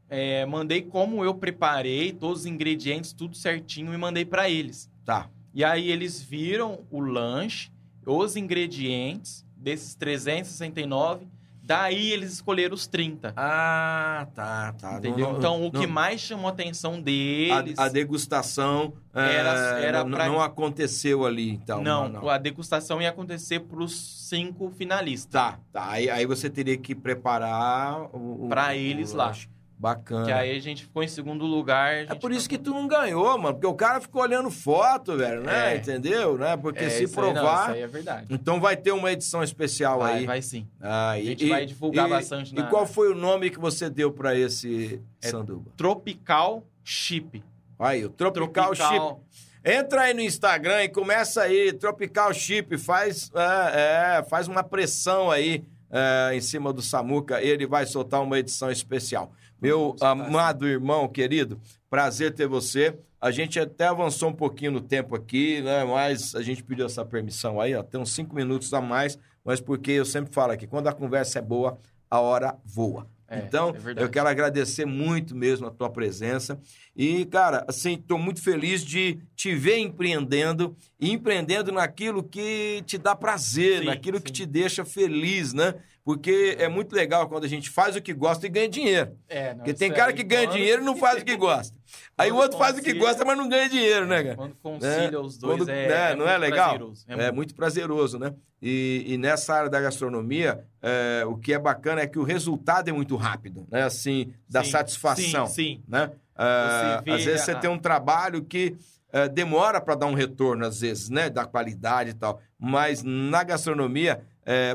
é, mandei como eu preparei, todos os ingredientes, tudo certinho e mandei pra eles. Tá. E aí eles viram o lanche, os ingredientes desses 369, daí eles escolheram os 30. Ah, tá, tá. Entendeu? Não, não, então, o que não. mais chamou a atenção deles. A, a degustação Era- é, era não, pra- não aconteceu ali, então. não, a degustação ia acontecer para os cinco finalistas. Tá, tá. Aí, aí você teria que preparar o- Pra o eles lá. lanche. Bacana. Que aí a gente ficou em segundo lugar. É por isso que tu não ganhou, mano. Porque o cara ficou olhando foto, velho, né? É. Entendeu? Né? Porque É, se isso aí não, provar. isso aí é verdade. Então vai ter uma edição especial Vai, aí. vai sim. Ah, A gente e- vai divulgar e- bastante E na- qual foi o nome que você deu pra esse É sanduba? Tropical Chip. Aí, o Tropical, Chip. Entra aí no Instagram e começa aí, Tropical Chip, faz, é, é, faz uma pressão aí é, em cima do Samuca, ele vai soltar uma edição especial. Meu amado irmão querido, prazer ter você. A gente até avançou um pouquinho no tempo aqui, né? Mas a gente pediu essa permissão aí, ó. Tem uns cinco minutos a mais, mas porque eu sempre falo aqui, quando a conversa é boa, a hora voa. É, então, é eu quero agradecer muito mesmo a tua presença. E, cara, assim, estou muito feliz de te ver empreendendo e empreendendo naquilo que te dá prazer, Sim, naquilo que sim. te deixa feliz, né? Porque é muito legal quando a gente faz o que gosta e ganha dinheiro. É, não, Porque tem cara que ganha quando- dinheiro e não faz o que gosta. Aí o outro faz o que gosta, mas não ganha dinheiro, né, cara? Quando concilia os dois Quando- é, né, é não é muito legal? prazeroso. É, muito prazeroso, né? E, e nessa área da gastronomia, é, o que é bacana é que o resultado é muito rápido, né? Assim, da Sim, satisfação, Sim, sim. né? Ah, Você vê às vezes você a- tem um trabalho que eh, demora para dar um retorno, às vezes, né? Da qualidade e tal. Mas na gastronomia,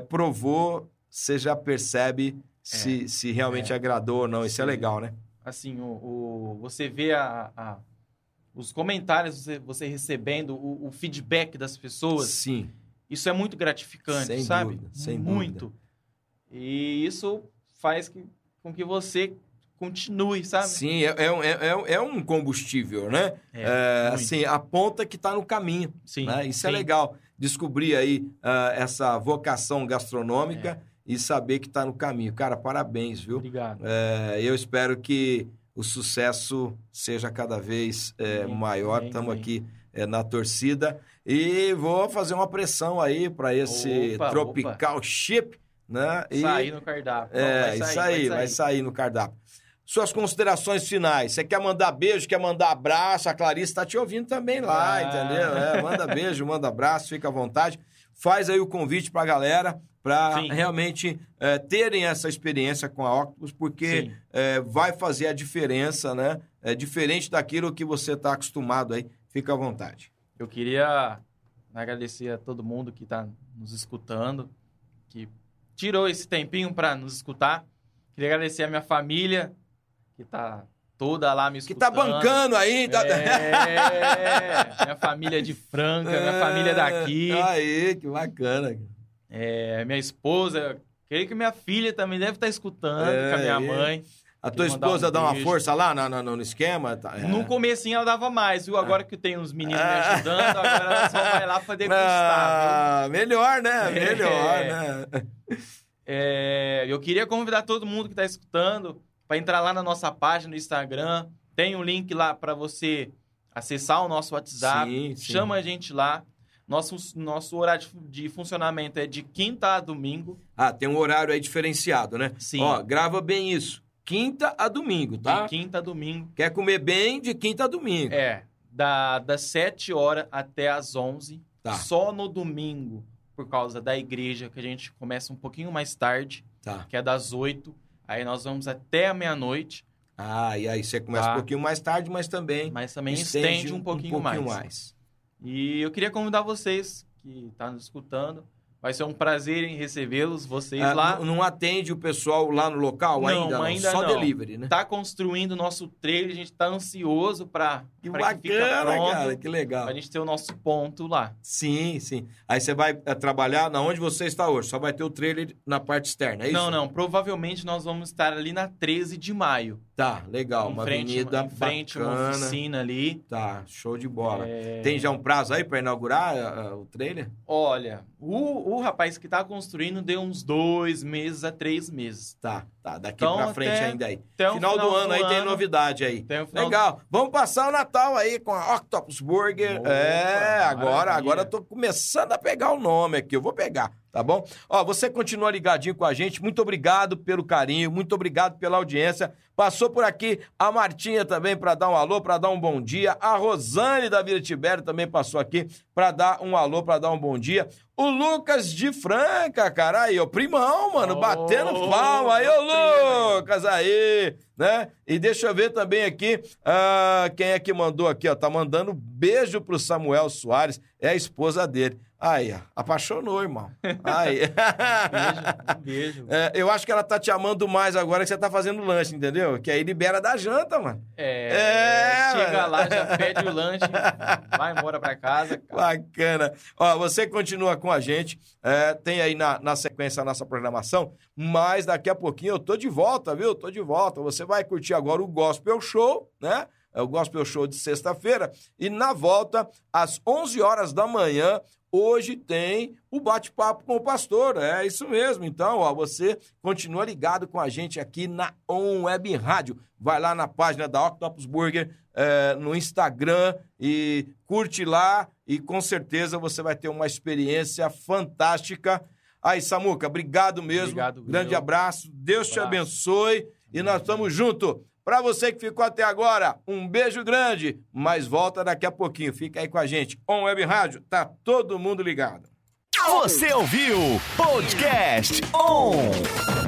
provou, você já percebe se, se realmente É. agradou ou não. Isso é Sim. legal, né? Assim, o, o- você vê a, a- os comentários, você, você recebendo o, o feedback das pessoas, Sim. isso é muito gratificante, Sem sabe? dúvida, sem muito. E isso faz que, com que você continue, sabe? Sim, é, é, um- é, é- é um combustível, né? É, assim, a ponta que está no caminho. Sim, né? Isso é sim. legal. Descobrir aí ah, essa vocação gastronômica É. e saber que está no caminho. Cara, parabéns, viu? Obrigado. É, eu espero que o sucesso seja cada vez é, Amém, maior. Estamos aqui é, na torcida. E vou fazer uma pressão aí para esse Opa, Tropical Chip. Né? E, Sair no cardápio. é, Vai isso sair, aí, vai sair no cardápio. Suas considerações finais. Você quer mandar beijo, quer mandar abraço? A Clarice está te ouvindo também lá, Ah. entendeu? É, manda beijo, manda abraço, fica à vontade. Faz aí o convite para a galera para realmente é, terem essa experiência com a Octopus, porque é, vai fazer a diferença, né? É diferente daquilo que você está acostumado aí. Fica à vontade. Eu queria agradecer a todo mundo que está nos escutando, que tirou esse tempinho para nos escutar. Queria agradecer a minha família, que está toda lá me Que escutando. tá bancando aí. Tá... É, minha família de Franca, minha família daqui, Aí, que bacana. é, minha esposa. Creio que minha filha também deve estar escutando, É, com a minha mãe. A tua esposa um dá uma força lá no, no- no esquema? Tá, é. No comecinho ela dava mais, viu? Agora que tem uns meninos me Ah. ajudando, agora ela só vai lá pra degustar, Ah, melhor, né? É. Melhor, né? É, eu queria convidar todo mundo que está escutando para entrar lá na nossa página no Instagram. Tem um link lá para você acessar o nosso WhatsApp. Sim, sim. Chama a gente lá. Nosso, nosso horário de, funcionamento é de quinta a domingo. Ah, tem um horário aí diferenciado, né? Sim. Ó, grava bem isso. Quinta a domingo, tá? De quinta a domingo. Quer comer bem de quinta a domingo. É, da, das 7 horas até as 11. Tá. Só no domingo, por causa da igreja, que a gente começa um pouquinho mais tarde, Tá. que é das 8. Aí nós vamos até a meia-noite, Ah, e aí você começa Tá. um pouquinho mais tarde, mas também mas também estende, um pouquinho, mais. mais. E eu queria convidar vocês que estão nos escutando. Vai ser um prazer em recebê-los, vocês Ah, lá. Não atende o pessoal lá no local Não, ainda? Não, ainda Só não. delivery, né? Tá construindo o nosso trailer, a gente tá ansioso para Que que bacana, pronto, cara. Que legal. pra gente ter o nosso ponto lá. Sim, sim. Aí você vai eh, trabalhar na onde você está hoje. Só vai ter o trailer na parte externa, é isso? Não, não, provavelmente nós vamos estar ali na 13 de maio. Tá, legal. em uma frente, avenida em frente a uma bacana. oficina ali. Tá, show de bola. É, Tem já um prazo aí para inaugurar ah, o trailer? Olha, o, o rapaz que tá construindo deu uns dois meses a três meses. Tá, tá. Daqui Então, pra frente até- ainda aí. O Final, do ano aí tem novidade aí. Tem o final Legal. Vamos passar o Natal aí com a Octopus Burger. Opa, é, agora, maravilha. agora eu tô começando a pegar o nome aqui. Eu vou pegar, tá bom? Ó, você continua ligadinho com a gente. Muito obrigado pelo carinho, muito obrigado pela audiência. Passou por aqui a Martinha também para dar um alô, para dar um bom dia. A Rosane da Vila Tibério também passou aqui para dar um alô, para dar um bom dia. O Lucas de Franca, cara, aí, ó, primão, mano, Ô, batendo palma. Aí, ô. Lucas, aí, né? E deixa eu ver também aqui, ah, quem é que mandou aqui, ó, tá mandando beijo pro Samuel Soares, é a esposa dele. Aí, apaixonou, irmão. Aí. Beijo, um beijo. É, eu acho que ela tá te amando mais agora que você tá fazendo lanche, entendeu? Que aí libera da janta, mano. É, É, chega mano. lá, já pede o lanche, vai embora pra casa. cara. Bacana. Ó, você continua com a gente, é, tem aí na, na sequência a nossa programação, mas daqui a pouquinho eu tô de volta, viu? Tô de volta. Você vai curtir agora o Gospel Show, né? É o Gospel Show de sexta-feira. E na volta, às 11 horas da manhã, hoje tem o bate-papo com o pastor. É isso mesmo. Então, ó, você continua ligado com a gente aqui na On Web Rádio. Vai lá na página da Octopus Burger é, no Instagram e curte lá e com certeza você vai ter uma experiência fantástica. Aí, Samuca, obrigado mesmo. Obrigado, Grande meu. abraço. Deus te Abraço. abençoe e nós estamos juntos. Para você que ficou até agora, um beijo grande, mas volta daqui a pouquinho. Fica aí com a gente. On Web Rádio, tá todo mundo ligado. Você ouviu Podcast On!